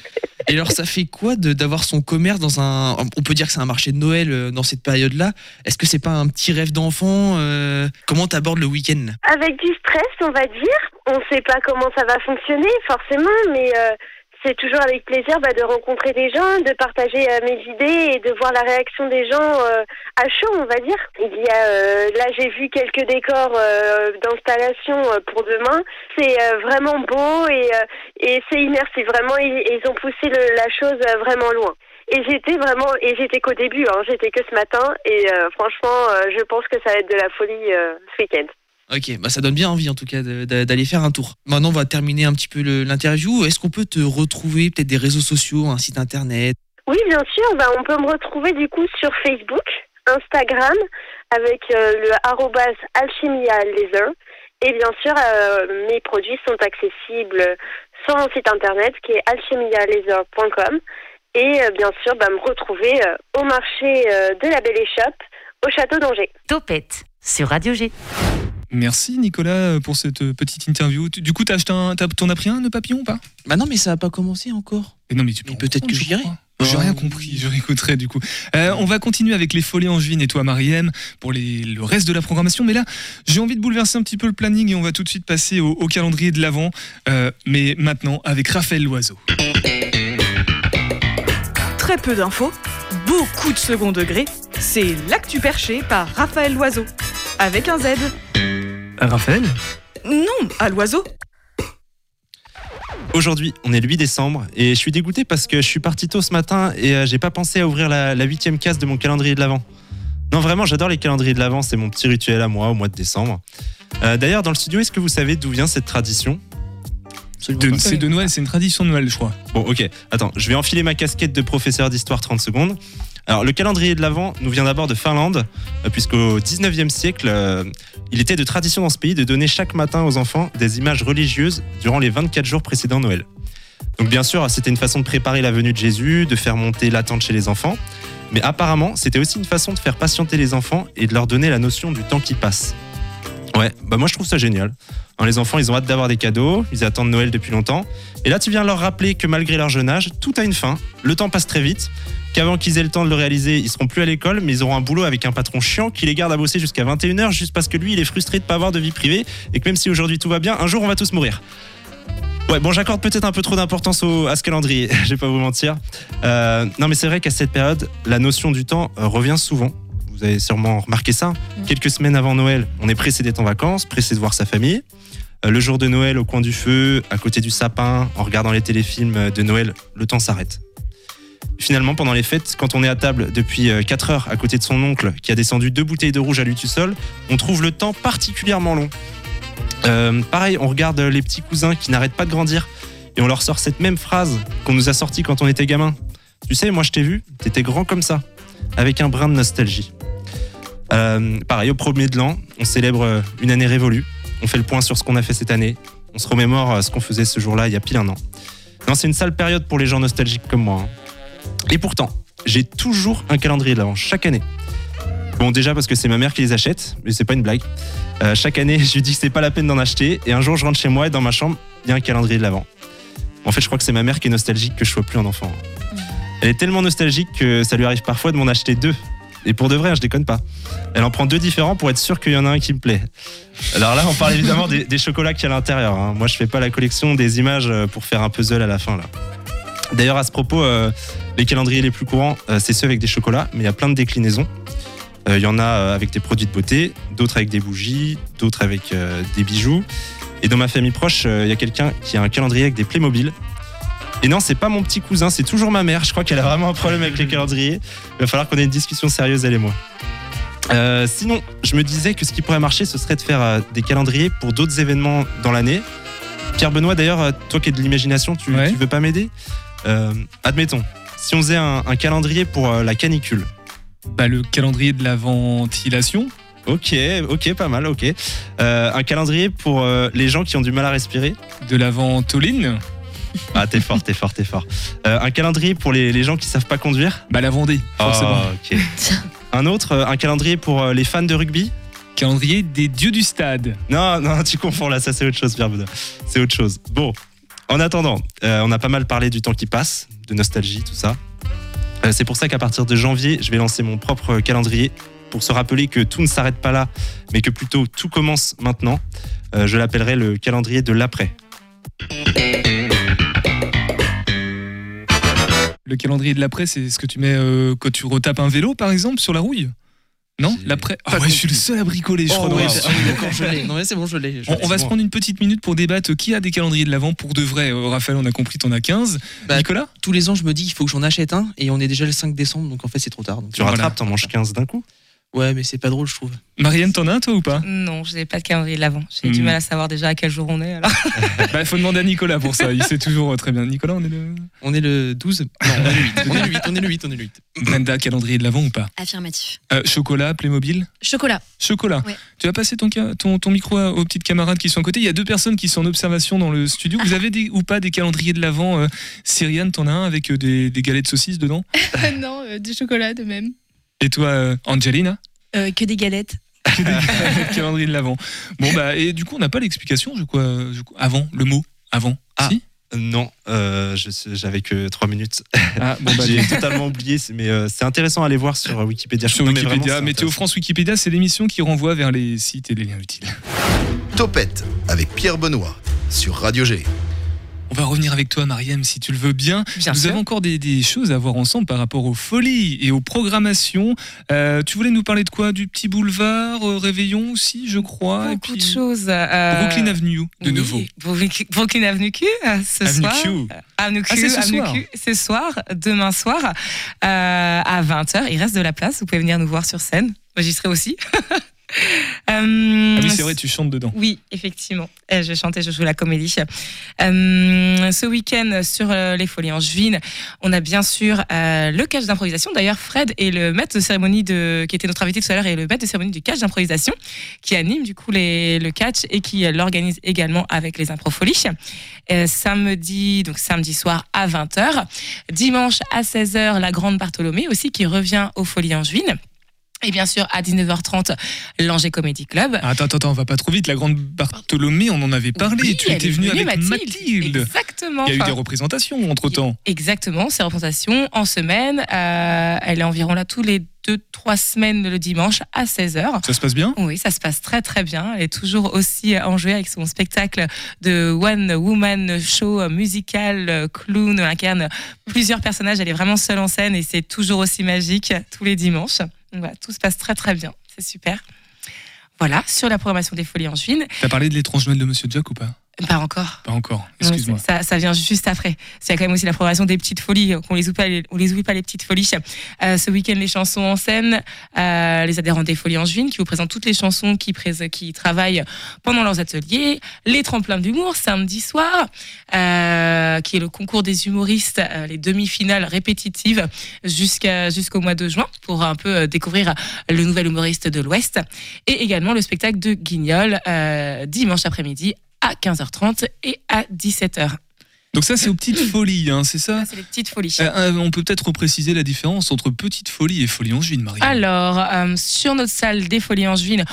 Et alors ça fait quoi d'avoir son commerce dans un... On peut dire que c'est un marché de Noël euh, dans cette période-là. Est-ce que c'est pas un petit rêve d'enfant euh, Comment t'abordes le week-end? Avec du stress, on va dire. On ne sait pas comment ça va fonctionner, forcément, mais euh, c'est toujours avec plaisir bah, de rencontrer des gens, de partager euh, mes idées et de voir la réaction des gens euh, à chaud, on va dire. Il y a, euh, là, j'ai vu quelques décors euh, d'installation pour demain. C'est vraiment beau et, et c'est immersif. Vraiment, ils, ils ont poussé le- la chose vraiment loin. Et j'étais vraiment, et j'étais qu'au début, hein, j'étais que ce matin, et franchement, je pense que ça va être de la folie ce week-end. Ok, bah ça donne bien envie en tout cas d'aller faire un tour. Maintenant on va terminer un petit peu l'interview. Est-ce qu'on peut te retrouver peut-être des réseaux sociaux, un site internet? Oui, bien sûr. Ben, on peut me retrouver du coup sur Facebook, Instagram, avec euh, le arrobas alchimia laser. Et bien sûr, euh, mes produits sont accessibles sur mon site internet qui est alchimialaser.com. Et euh, bien sûr, ben, me retrouver euh, au marché euh, de la Belle Échoppe au château d'Angers. Topette sur Radio G. Merci Nicolas pour cette euh, petite interview. Du coup, t'as acheté un, t'as- t'en as pris un nœud papillon ou pas? Bah non mais ça a pas commencé encore. Mais non, mais tu peux peut-être que j'irai. J'ai rien compris, je réécouterai du coup. Euh, on va continuer avec les folies angevines et toi Mariem pour les- le reste de la programmation. Mais là, j'ai envie de bouleverser un petit peu le planning et on va tout de suite passer au, au calendrier de l'Avent. Euh, mais maintenant avec Raphaël Loiseau. Très peu d'infos, beaucoup de second degré. C'est L'actu perché par Raphaël Loiseau. Avec un Z. Raphaël Non, à l'oiseau. Aujourd'hui, on est le 8 décembre et je suis dégoûté parce que je suis parti tôt ce matin et euh, j'ai pas pensé à ouvrir la la huitième case de mon calendrier de l'Avent. Non, vraiment, j'adore les calendriers de l'Avent, c'est mon petit rituel à moi au mois de décembre. Euh, D'ailleurs, dans le studio, est-ce que vous savez d'où vient cette tradition? De- C'est de Noël, c'est une tradition de Noël, je crois. Bon, ok. Attends, je vais enfiler ma casquette de professeur d'histoire 30 secondes. Alors, le calendrier de l'Avent nous vient d'abord de Finlande, euh, puisqu'au 19e siècle, euh, il était de tradition dans ce pays de donner chaque matin aux enfants des images religieuses durant les 24 jours précédant Noël. Donc, bien sûr, c'était une façon de préparer la venue de Jésus, de faire monter l'attente chez les enfants. Mais apparemment, c'était aussi une façon de faire patienter les enfants et de leur donner la notion du temps qui passe. Ouais, bah moi je trouve ça génial. Hein, les enfants, ils ont hâte d'avoir des cadeaux, ils attendent Noël depuis longtemps. Et là, tu viens leur rappeler que malgré leur jeune âge, tout a une fin, le temps passe très vite, qu'avant qu'ils aient le temps de le réaliser, ils seront plus à l'école, mais ils auront un boulot avec un patron chiant qui les garde à bosser jusqu'à 21h juste parce que lui, il est frustré de pas avoir de vie privée et que même si aujourd'hui tout va bien, un jour on va tous mourir. Ouais, bon, j'accorde peut-être un peu trop d'importance à ce calendrier, je vais pas vous mentir. Euh, non, mais c'est vrai qu'à cette période, la notion du temps euh, revient souvent. Vous avez sûrement remarqué ça. Quelques semaines avant Noël, on est pressé d'être en vacances, pressé de voir sa famille. Euh, le jour de Noël, au coin du feu, à côté du sapin, en regardant les téléfilms de Noël, le temps s'arrête. Finalement, pendant les fêtes, quand on est à table depuis 4 heures à côté de son oncle qui a descendu deux bouteilles de rouge à lui tout seul, on trouve le temps particulièrement long. Euh, pareil, on regarde les petits cousins qui n'arrêtent pas de grandir et on leur sort cette même phrase qu'on nous a sortie quand on était gamin. Tu sais, moi je t'ai vu, t'étais grand comme ça, avec un brin de nostalgie. Euh, pareil, au premier de l'an, on célèbre euh, une année révolue. On fait le point sur ce qu'on a fait cette année. On se remémore euh, ce qu'on faisait ce jour-là il y a pile un an. Non, c'est une sale période pour les gens nostalgiques comme moi. hein. Et pourtant, j'ai toujours un calendrier de l'avant, chaque année. Bon, déjà parce que c'est ma mère qui les achète, mais c'est pas une blague. Euh, chaque année, je lui dis que c'est pas la peine d'en acheter. Et un jour, je rentre chez moi et dans ma chambre, il y a un calendrier de l'avant. En fait, je crois que c'est ma mère qui est nostalgique que je sois plus un enfant. Elle est tellement nostalgique que ça lui arrive parfois de m'en acheter deux. Et pour de vrai, hein, je déconne pas. Elle en prend deux différents pour être sûre qu'il y en a un qui me plaît. Alors là, on parle évidemment des, chocolats qu'il y a à l'intérieur. hein. Moi, je fais pas la collection des images euh, pour faire un puzzle à la fin là. D'ailleurs, à ce propos, euh, les calendriers les plus courants, euh, c'est ceux avec des chocolats, mais il y a plein de déclinaisons. Il y en a avec des produits de beauté, d'autres avec des bougies, d'autres avec des bijoux. Et dans ma famille proche, il y a quelqu'un qui a un calendrier avec des Playmobil. Et non, c'est pas mon petit cousin, c'est toujours ma mère. Je crois qu'elle a vraiment un problème avec les calendriers. Il va falloir qu'on ait une discussion sérieuse, elle et moi. Euh, sinon, je me disais que ce qui pourrait marcher, ce serait de faire euh, des calendriers pour d'autres événements dans l'année. Pierre Benoît, d'ailleurs, euh, toi qui es de l'imagination, tu, tu veux pas m'aider? Euh, Admettons, si on faisait un, un calendrier pour la canicule. Bah, le calendrier de la ventilation. Ok, ok, pas mal, ok. Un calendrier pour les gens qui ont du mal à respirer. De la ventoline. Ah, t'es fort, t'es fort, t'es fort. Euh, un calendrier pour les, les gens qui savent pas conduire. Bah, la Vendée, forcément. Ah, ok. un autre, euh, un calendrier pour euh, les fans de rugby. Calendrier des dieux du stade. Non, non, tu confonds là, ça c'est autre chose, Pierre. C'est autre chose. Bon, en attendant, euh, on a pas mal parlé du temps qui passe, de nostalgie, tout ça. Euh, c'est pour ça qu'à partir de janvier, je vais lancer mon propre calendrier pour se rappeler que tout ne s'arrête pas là, mais que plutôt tout commence maintenant. Euh, je l'appellerai le calendrier de l'après. Le calendrier de l'après, c'est ce que tu mets euh, quand tu retapes un vélo, par exemple, sur la rouille? Non L'après Ah ouais, je suis le seul à bricoler, je Oh, crois. dans ouais, la- ah oui, d'accord, je l'ai. Non, mais c'est bon, je l'ai. On, va se prendre une petite minute pour débattre qui a des calendriers de l'avant? Pour de vrai. Euh, Raphaël, on a compris, t'en as 15. Bah, Nicolas? Tous les ans, je me dis, il faut que j'en achète un, et on est déjà le 5 décembre, donc en fait, c'est trop tard. donc Tu voilà. rattrapes, t'en manges 15 d'un coup? Ouais, mais c'est pas drôle, je trouve. Marianne, t'en as un toi ou pas? Non, je n'ai pas de calendrier de l'avant. J'ai du Hmm. mal à savoir déjà à quel jour on est. Alors. Bah, il faut demander à Nicolas pour ça, il sait toujours très bien. Nicolas, on est le. On est le 12 Non, on est le 8. On est le 8, on est le 8, on est le 8. Brenda, calendrier de l'avant ou pas? Affirmatif. Euh, Chocolat, Playmobil? Chocolat. Chocolat. Ouais. Tu vas passer ton, ton, ton micro aux petites camarades qui sont à côté. Il y a deux personnes qui sont en observation dans le studio. Vous avez des, ou pas des calendriers de l'avant euh, Cyriane, t'en as un avec euh, des, des galets de saucisses dedans? Non, euh, du chocolat de même. Et toi, euh, Angelina Euh, que des galettes. calendrier de l'avant. Bon, bah, et du coup, on n'a pas l'explication, je crois, je crois. Avant, le mot avant. Ah. Si Non, euh, j'avais que 3 minutes. Ah, bon, bah, J'ai totalement oublié, mais euh, c'est intéressant à aller voir sur euh, Wikipédia. sur Non, mais vraiment, Wikipédia. Météo. France Wikipédia, c'est l'émission qui renvoie vers les sites et les liens utiles. Topette avec Pierre Benoît sur Radio G. On va revenir avec toi, Mariam, si tu le veux bien. Bien Nous sûr. avons encore des, des choses à voir ensemble par rapport aux folies et aux programmations. Euh, tu voulais nous parler de quoi? Du petit boulevard, euh, Réveillon aussi, je crois. et Beaucoup puis de choses. euh, Brooklyn Avenue, de oui, nouveau. Brooklyn Avenue Q, ce Avenue soir. Q. Avenue Q, Ah, ce Avenue soir. Q, ce soir, demain soir, à 20h. Il reste de la place. Vous pouvez venir nous voir sur scène. Serai aussi. Euh, Ah oui, c'est vrai, tu chantes dedans. Oui, effectivement. Euh, Je chantais, je joue la comédie. Euh, ce week-end sur euh, les Folies Angevines, on a bien sûr euh, le catch d'improvisation. D'ailleurs, Fred est le maître de cérémonie de, qui était notre invité tout à l'heure, et le maître de cérémonie du catch d'improvisation, qui anime du coup les, le catch et qui l'organise également avec les Improfolies. Samedi, donc samedi soir à 20h. Dimanche à 16h, la Grande Bartholomée aussi qui revient aux Folies Angevines. Et bien sûr, à 19h30, l'Angers Comedy Club. Ah, Attends, attends, attends, on va pas trop vite. La grande Bartholomée, on en avait parlé. Oui, tu étais venue, avec Mathilde. Mathilde. Exactement. Il y a eu des représentations entre temps. Exactement, ces représentations en semaine. Euh, elle est environ là tous les deux, trois semaines le dimanche à 16h. Ça se passe bien? Oui, ça se passe très très bien. Elle est toujours aussi enjouée avec son spectacle de One Woman Show musical, euh, clown, incarne plusieurs personnages. Elle est vraiment seule en scène et c'est toujours aussi magique tous les dimanches. Donc voilà, tout se passe très très bien. C'est super. Voilà, sur la programmation des Folies en juin. T'as parlé de l'étrange Noël de Monsieur Jack ou pas? Pas encore. Pas encore, excuse-moi. ça, ça vient juste après. Il y a quand même aussi la programmation des petites folies. On les oublie pas, les, on les oublie pas les petites folies. Euh, ce week-end, les chansons en scène, euh, les adhérents des Folies en juin qui vous présentent toutes les chansons qui, travaillent pendant leurs ateliers, les tremplins d'humour samedi soir, euh, qui est le concours des humoristes, euh, les demi-finales répétitives jusqu'à jusqu'au mois de juin pour un peu euh, découvrir le nouvel humoriste de l'Ouest, et également le spectacle de Guignol euh, dimanche après-midi à 15h30 et à 17h. Donc ça, c'est aux petites folies, hein, c'est ça C'est les petites folies. Euh, euh, On peut peut-être repréciser la différence entre petite folie et folie angevine, Marie. Alors, euh, sur notre salle des Folies Angevines,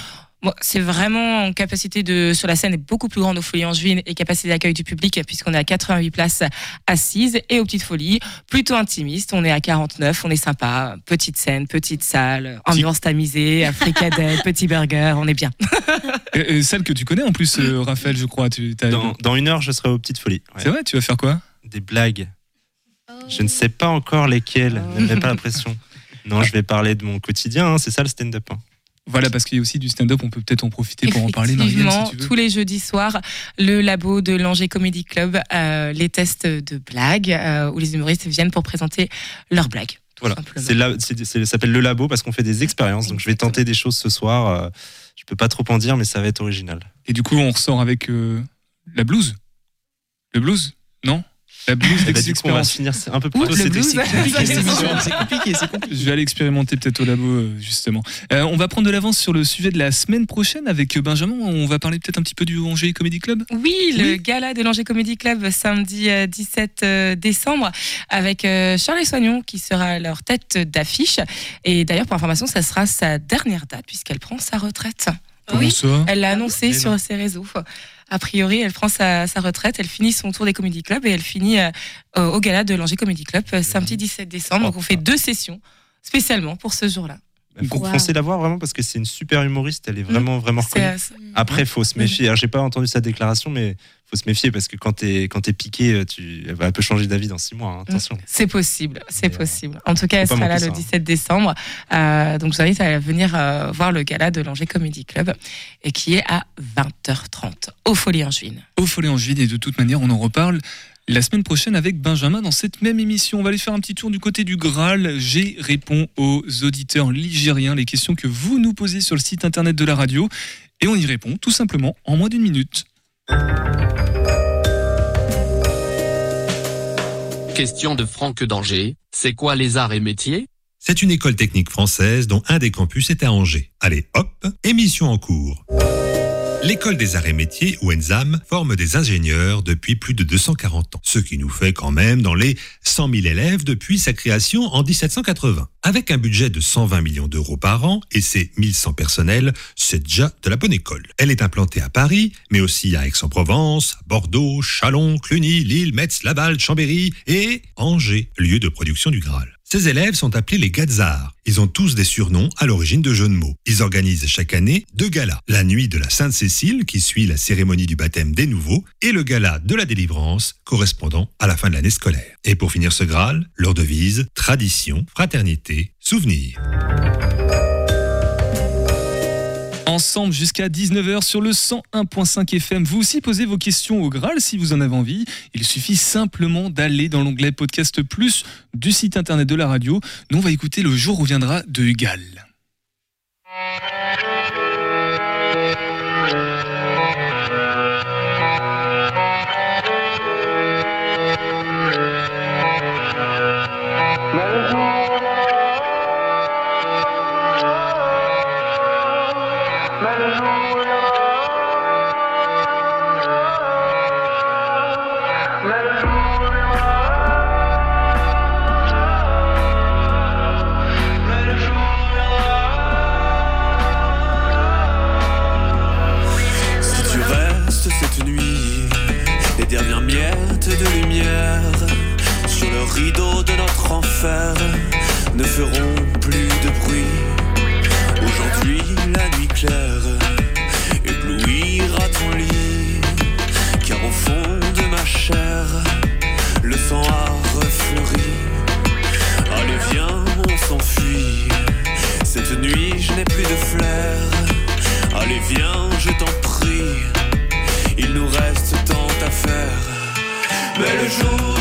bon, c'est vraiment en capacité de. Sur la scène est beaucoup plus grande aux Folies Angevines et capacité d'accueil du public, puisqu'on est à 88 places assises. Et aux Petites Folies, plutôt intimiste, on est à 49, on est sympa. Petite scène, petite salle, ambiance tamisée, fricadelle, petit burger, on est bien. Euh, celle que tu connais en plus, euh, Raphaël, je crois. Tu, Dans, dans une heure, je serai aux petites folies. Ouais. C'est vrai, tu vas faire quoi? Des blagues. Je ne sais pas encore lesquelles. Ne mets pas la pression. Non, je vais parler de mon quotidien. hein, C'est ça le stand-up. hein. Voilà, parce qu'il y a aussi du stand-up, on peut peut-être en profiter pour en parler, Marianne, Effectivement, si tu veux. tous les jeudis soirs, le labo de l'Angers Comedy Club, euh, les tests de blagues, euh, où les humoristes viennent pour présenter leurs blagues. Voilà. C'est là, c'est- c'est- ça s'appelle le labo parce qu'on fait des expériences. Donc je vais tenter des choses ce soir. euh, Je peux pas trop en dire, mais ça va être original. Et du coup, on ressort avec euh, la blouse. Le blues La du coup, on va finir un peu plus tôt blues. C'est compliqué. C'est. Je vais aller expérimenter peut-être au labo, euh, justement. Euh, on va prendre de l'avance sur le sujet de la semaine prochaine avec Benjamin. On va parler peut-être un petit peu du Angers Comedy Club. Oui, le gala de l'Angers Comedy Club samedi euh, 17 euh, décembre avec euh, Charles Soignon qui sera leur tête d'affiche. Et d'ailleurs, pour information, ça sera sa dernière date puisqu'elle prend sa retraite. Comment oui, ça? Elle l'a annoncé sur ses réseaux. A priori, elle prend sa, sa retraite, elle finit son tour des Comedy Club et elle finit euh, au gala de l'Angers Comedy Club euh, samedi 17 décembre. Donc on fait deux sessions spécialement pour ce jour-là. Il faut Wow. foncer la voir vraiment parce que c'est une super humoriste. Elle est vraiment, vraiment C'est, reconnue. Après, faut se méfier. Alors, j'ai pas entendu sa déclaration, mais faut se méfier parce que quand t'es quand t'es piqué, tu, elle va- elle peut changer d'avis dans six mois. hein, attention. C'est possible, c'est possible. En tout cas, elle sera là le ça, hein. 17 décembre. Euh, donc, je vous invite à venir euh, voir le gala de l'Angers Comedy Club et qui est à 20h30 au Folie en Juin. Au Follet Angevine et de toute manière, on en reparle la semaine prochaine avec Benjamin dans cette même émission. On va aller faire un petit tour du côté du Graal. J'ai réponds aux auditeurs ligériens les questions que vous nous posez sur le site internet de la radio et on y répond tout simplement en moins d'une minute. Question de Franck d'Angers. C'est quoi les arts et métiers? C'est une école technique française dont un des campus est à Angers. Allez, hop, émission en cours. L'école des arts et métiers, ou ENSAM, forme des ingénieurs depuis plus de 240 ans, ce qui nous fait quand même dans les 100 000 élèves depuis sa création en 1780. Avec un budget de 120 millions d'euros par an et ses 1100 personnels, c'est déjà de la bonne école. Elle est implantée à Paris, mais aussi à Aix-en-Provence, Bordeaux, Chalon, Cluny, Lille, Metz, Laval, Chambéry et Angers, lieu de production du Graal. Ces élèves sont appelés les Gazars. Ils ont tous des surnoms à l'origine de jeux de mots. Ils organisent chaque année deux galas. La nuit de la Sainte-Cécile, qui suit la cérémonie du baptême des nouveaux, et le gala de la délivrance, correspondant à la fin de l'année scolaire. Et pour finir ce Graal, leur devise, tradition, fraternité, souvenir. Ensemble jusqu'à 19h sur le 101.5 FM. Vous aussi posez vos questions au Graal si vous en avez envie. Il suffit simplement d'aller dans l'onglet Podcast Plus du site internet de la radio. Nous, on va écouter Le jour reviendra de Hugal. Ne feront plus de bruit. Aujourd'hui, la nuit claire éblouira ton lit, car au fond de ma chair, le sang a refleuri. Allez, viens, on s'enfuit. Cette nuit, je n'ai plus de flair. Allez, viens, je t'en prie. Il nous reste tant à faire. Mais le jour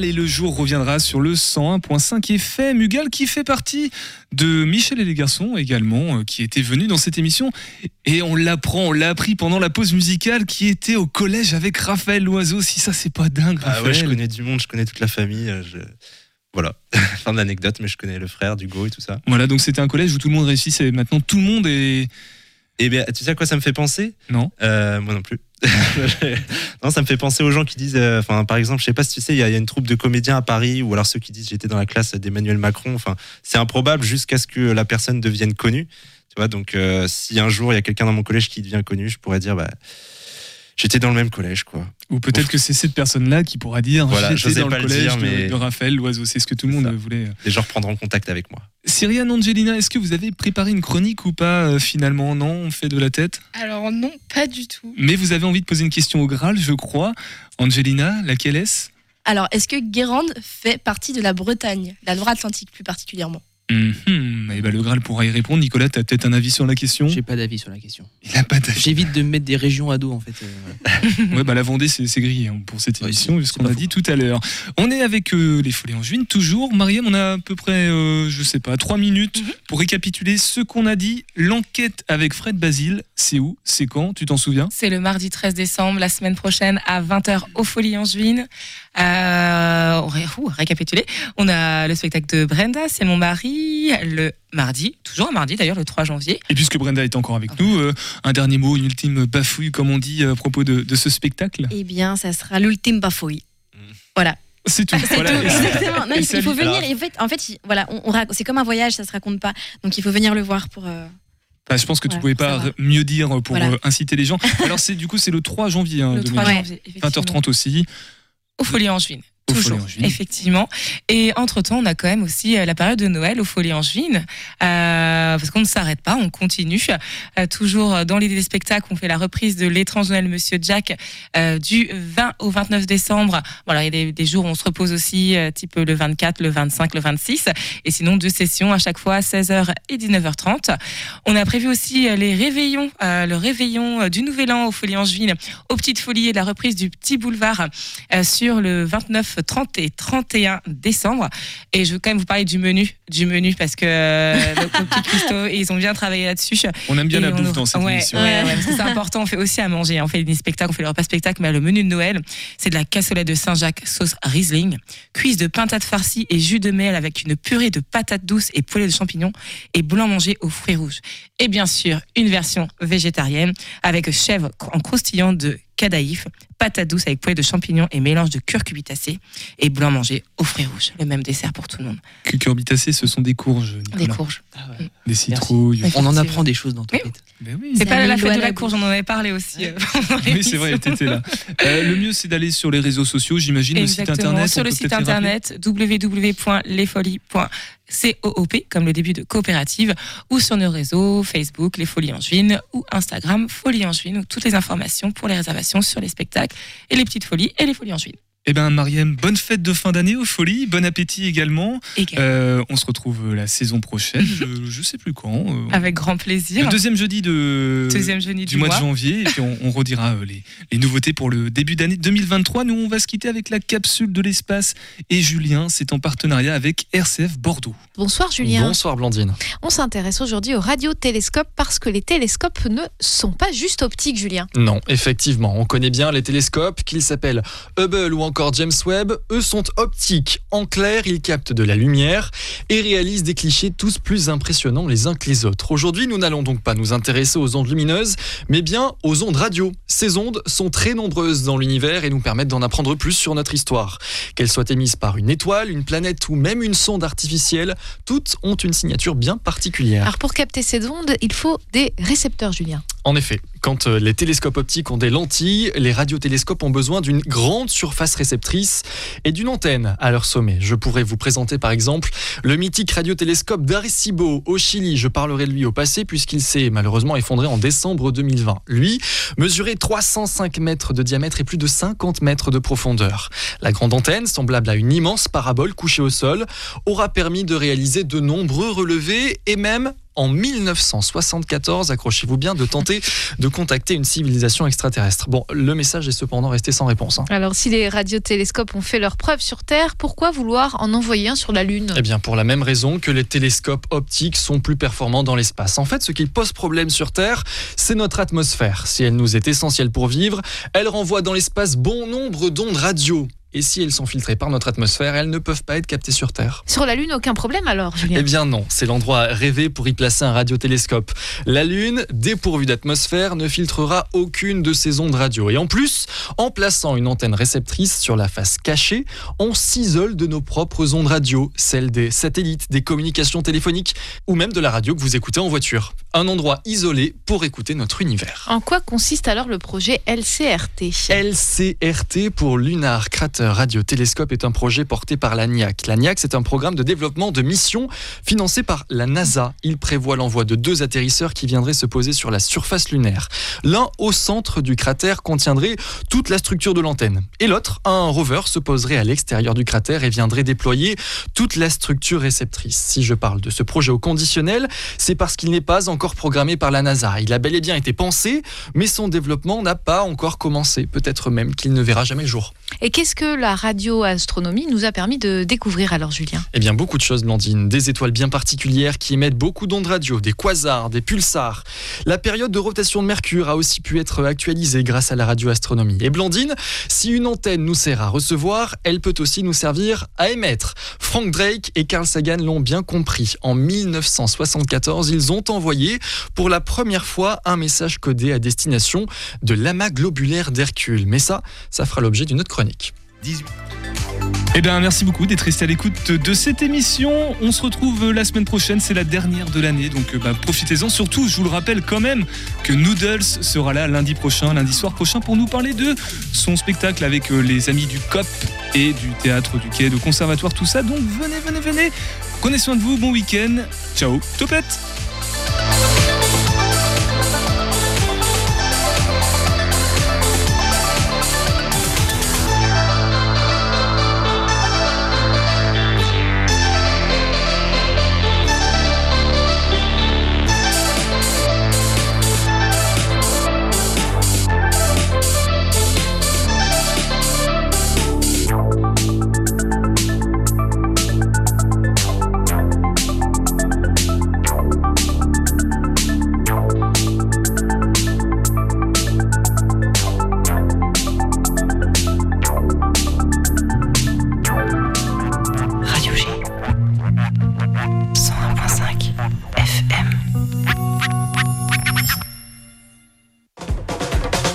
Et le jour reviendra sur le 101.5 FM. Hugal qui fait partie de Michel et les garçons également, euh, qui était venu dans cette émission. Et on l'apprend, on l'a appris pendant la pause musicale, qui était au collège avec Raphaël Loiseau. Si ça, c'est pas dingue, Ah ouais, je connais du monde, je connais toute la famille. euh, je- Voilà, fin de l'anecdote, mais je connais le frère d'Hugo et tout ça. Voilà, donc c'était un collège où tout le monde réussissait. Maintenant, tout le monde est. Et bien, tu sais à quoi ça me fait penser? Non. Euh, moi non plus. non, ça me fait penser aux gens qui disent, euh, enfin, par exemple, je sais pas si tu sais, il y, a une troupe de comédiens à Paris, ou alors ceux qui disent j'étais dans la classe d'Emmanuel Macron. Enfin, c'est improbable jusqu'à ce que la personne devienne connue. Tu vois, donc euh, si un jour il y a quelqu'un dans mon collège qui devient connu, je pourrais dire, bah, j'étais dans le même collège, quoi. Ou peut-être que c'est cette personne-là qui pourra dire Voilà, j'étais dans pas le le collège dire, de, mais- de Raphaël Loiseau. C'est ce que tout le monde voulait. Les gens reprendront contact avec moi. Cyriane Angelina, est-ce que vous avez préparé une chronique ou pas euh, finalement? Non, on fait de la tête? Alors non, pas du tout. Mais vous avez envie de poser une question au Graal, je crois. Angelina, laquelle est-ce? Alors, est-ce que Guérande fait partie de la Bretagne, la Loire-Atlantique plus particulièrement Mhm. Eh ben, le Graal pourra y répondre. Nicolas, tu as peut-être un avis sur la question? J'ai pas d'avis sur la question. Il a pas d'avis. J'évite de me mettre des régions à dos en fait. euh, Ouais, bah, la Vendée, c'est grillé hein, pour cette émission, vu ce qu'on a dit tout à l'heure. On est avec euh, les Folies en juin, toujours. Mariam, on a à peu près, euh, je sais pas, trois minutes pour récapituler ce qu'on a dit. L'enquête avec Fred Basile, c'est où? C'est quand? Tu t'en souviens? C'est le mardi 13 décembre, la semaine prochaine, à 20h au Folie Angevine. Euh, on ré- ouh, récapituler. On a le spectacle de Brenda, c'est mon mari, le mardi, toujours un mardi d'ailleurs, le 3 janvier. Et puisque Brenda est encore avec nous, euh, un dernier mot, une ultime bafouille, comme on dit, à propos de, de ce spectacle? Eh bien, ça sera l'ultime bafouille. Voilà. C'est tout. C'est Voilà. tout, exactement. Non, il, faut venir. Et en fait, en fait, il- voilà, on, c'est comme un voyage, ça se raconte pas. Donc il faut venir le voir pour. euh, Bah, je pense que tu Voilà, pouvais pas savoir. mieux dire pour Voilà. euh, inciter les gens. Alors c'est du coup c'est le 3 janvier. hein, Le 3 2020. janvier, effectivement. 20h30 aussi. Aux Folies Angevines. Aux Toujours, effectivement. Et entre-temps, on a quand même aussi euh, la période de Noël aux Folies Angevines, euh, parce qu'on ne s'arrête pas, on continue. Euh, toujours dans l'idée des spectacles, on fait la reprise de L'étrange Noël Monsieur Jack euh, du 20 au 29 décembre. Voilà, il y a des, des jours où on se repose aussi, type le 24, le 25, le 26. Et sinon, deux sessions à chaque fois, 16h et 19h30. On a prévu aussi les réveillons, le réveillon du Nouvel An aux Folies Angevines, aux Petites Folies et la reprise du Petit Boulevard sur le 29, 30 et 31 décembre. Et je veux quand même vous parler du menu, du menu parce que euh, le le petit Christo, ils ont bien travaillé là-dessus. On aime bien Et la on bouffe dans cette ouais, émission. ouais, ouais, parce que c'est important. On fait aussi à manger. On fait des spectacles, on fait les repas spectacles, mais le menu de Noël, c'est de la cassolette de Saint-Jacques sauce Riesling, cuisse de pintade farcie et jus de miel avec une purée de patates douces et poulet de champignons et blanc mangé aux fruits rouges. Et bien sûr, une version végétarienne avec chèvre en croustillant de cadaïf, patates douces avec poulet de champignons et mélange de curcubitacées et blanc mangé aux fruits rouges. Le même dessert pour tout le monde. Cucurbitacées, ce sont des courges. Des Nicolas. courges. Des citrouilles. On en apprend des choses dans ton tête. Oui. C'est pas la fête de la courge, on en avait parlé aussi. euh, Oui, c'est vrai, t'étais là. Euh, le mieux, c'est d'aller sur les réseaux sociaux, j'imagine, le site internet. sur le site internet www.lesfolies.coop comme le début de coopérative ou sur nos réseaux Facebook Les Folies Angevines ou Instagram Folies Angevines où toutes les informations pour les réservations sur les spectacles et les petites folies et les Folies Angevines. Eh ben, Mariem, bonne fête de fin d'année aux folies, bon appétit également. Également. Euh, on se retrouve euh, la saison prochaine, je, je sais plus quand. euh, Avec grand plaisir. le deuxième jeudi de, Deuxième jeudi du du mois de janvier, et puis on, on redira euh, les, les nouveautés pour le début d'année 2023. Nous, on va se quitter avec la capsule de l'espace et Julien, c'est en partenariat avec RCF Bordeaux. Bonsoir Julien. Bonsoir Blandine. On s'intéresse aujourd'hui aux radiotélescopes parce que les télescopes ne sont pas juste optiques, Julien. Non, effectivement, on connaît bien les télescopes, qu'ils s'appellent Hubble ou encore James Webb. Eux sont optiques. En clair, ils captent de la lumière et réalisent des clichés tous plus impressionnants les uns que les autres. Aujourd'hui, nous n'allons donc pas nous intéresser aux ondes lumineuses, mais bien aux ondes radio. Ces ondes sont très nombreuses dans l'univers et nous permettent d'en apprendre plus sur notre histoire. Qu'elles soient émises par une étoile, une planète ou même une sonde artificielle, toutes ont une signature bien particulière. Alors pour capter ces ondes, il faut des récepteurs, Julien. En effet, quand euh, les télescopes optiques ont des lentilles, les radiotélescopes ont besoin d'une grande surface réceptrice et d'une antenne à leur sommet. Je pourrais vous présenter par exemple le mythique radiotélescope d'Arecibo au Chili. Je parlerai de lui au passé puisqu'il s'est malheureusement effondré en décembre 2020. Lui mesurait 305 mètres de diamètre et plus de 50 mètres de profondeur. La grande antenne, semblable à une immense parabole couchée au sol, aura permis de réaliser de nombreux relevés et même en 1974, accrochez-vous bien, de tenter de contacter une civilisation extraterrestre. Bon, le message est cependant resté sans réponse. hein. Alors si les radiotélescopes ont fait leur preuve sur Terre, pourquoi vouloir en envoyer un sur la Lune? Eh bien, pour la même raison que les télescopes optiques sont plus performants dans l'espace. En fait, ce qui pose problème sur Terre, c'est notre atmosphère. Si elle nous est essentielle pour vivre, elle renvoie dans l'espace bon nombre d'ondes radio. Et si elles sont filtrées par notre atmosphère, elles ne peuvent pas être captées sur Terre. Sur la Lune, aucun problème alors, Julien Eh bien non, c'est l'endroit rêvé pour y placer un radiotélescope. La Lune, dépourvue d'atmosphère, ne filtrera aucune de ces ondes radio. Et en plus, en plaçant une antenne réceptrice sur la face cachée, on s'isole de nos propres ondes radio, celles des satellites, des communications téléphoniques ou même de la radio que vous écoutez en voiture. Un endroit isolé pour écouter notre univers. En quoi consiste alors le projet LCRT LCRT pour Lunar Crater Radio Télescope est un projet porté par l'ANIAC. L'ANIAC, c'est un programme de développement de missions financé par la NASA. Il prévoit l'envoi de deux atterrisseurs qui viendraient se poser sur la surface lunaire. L'un au centre du cratère contiendrait toute la structure de l'antenne et l'autre, un rover, se poserait à l'extérieur du cratère et viendrait déployer toute la structure réceptrice. Si je parle de ce projet au conditionnel, c'est parce qu'il n'est pas encore programmé par la NASA. Il a bel et bien été pensé, mais son développement n'a pas encore commencé. Peut-être même qu'il ne verra jamais le jour. Et qu'est-ce que la radioastronomie nous a permis de découvrir alors, Julien Eh bien, beaucoup de choses, Blandine. Des étoiles bien particulières qui émettent beaucoup d'ondes radio, des quasars, des pulsars. La période de rotation de Mercure a aussi pu être actualisée grâce à la radioastronomie. Et Blandine, si une antenne nous sert à recevoir, elle peut aussi nous servir à émettre. Frank Drake et Carl Sagan l'ont bien compris. En 1974, ils ont envoyé pour la première fois un message codé à destination de l'amas globulaire d'Hercule. Mais ça, ça fera l'objet d'une autre chronique. 18. Eh bien, merci beaucoup d'être resté à l'écoute de cette émission. On se retrouve la semaine prochaine, c'est la dernière de l'année, donc euh, bah, profitez-en. Surtout, je vous le rappelle quand même que Noodles sera là lundi prochain, lundi soir prochain, pour nous parler de son spectacle avec euh, les amis du COP et du théâtre du quai, de conservatoire, tout ça. Donc venez, venez, venez. Prenez soin de vous, bon week-end. Ciao, topette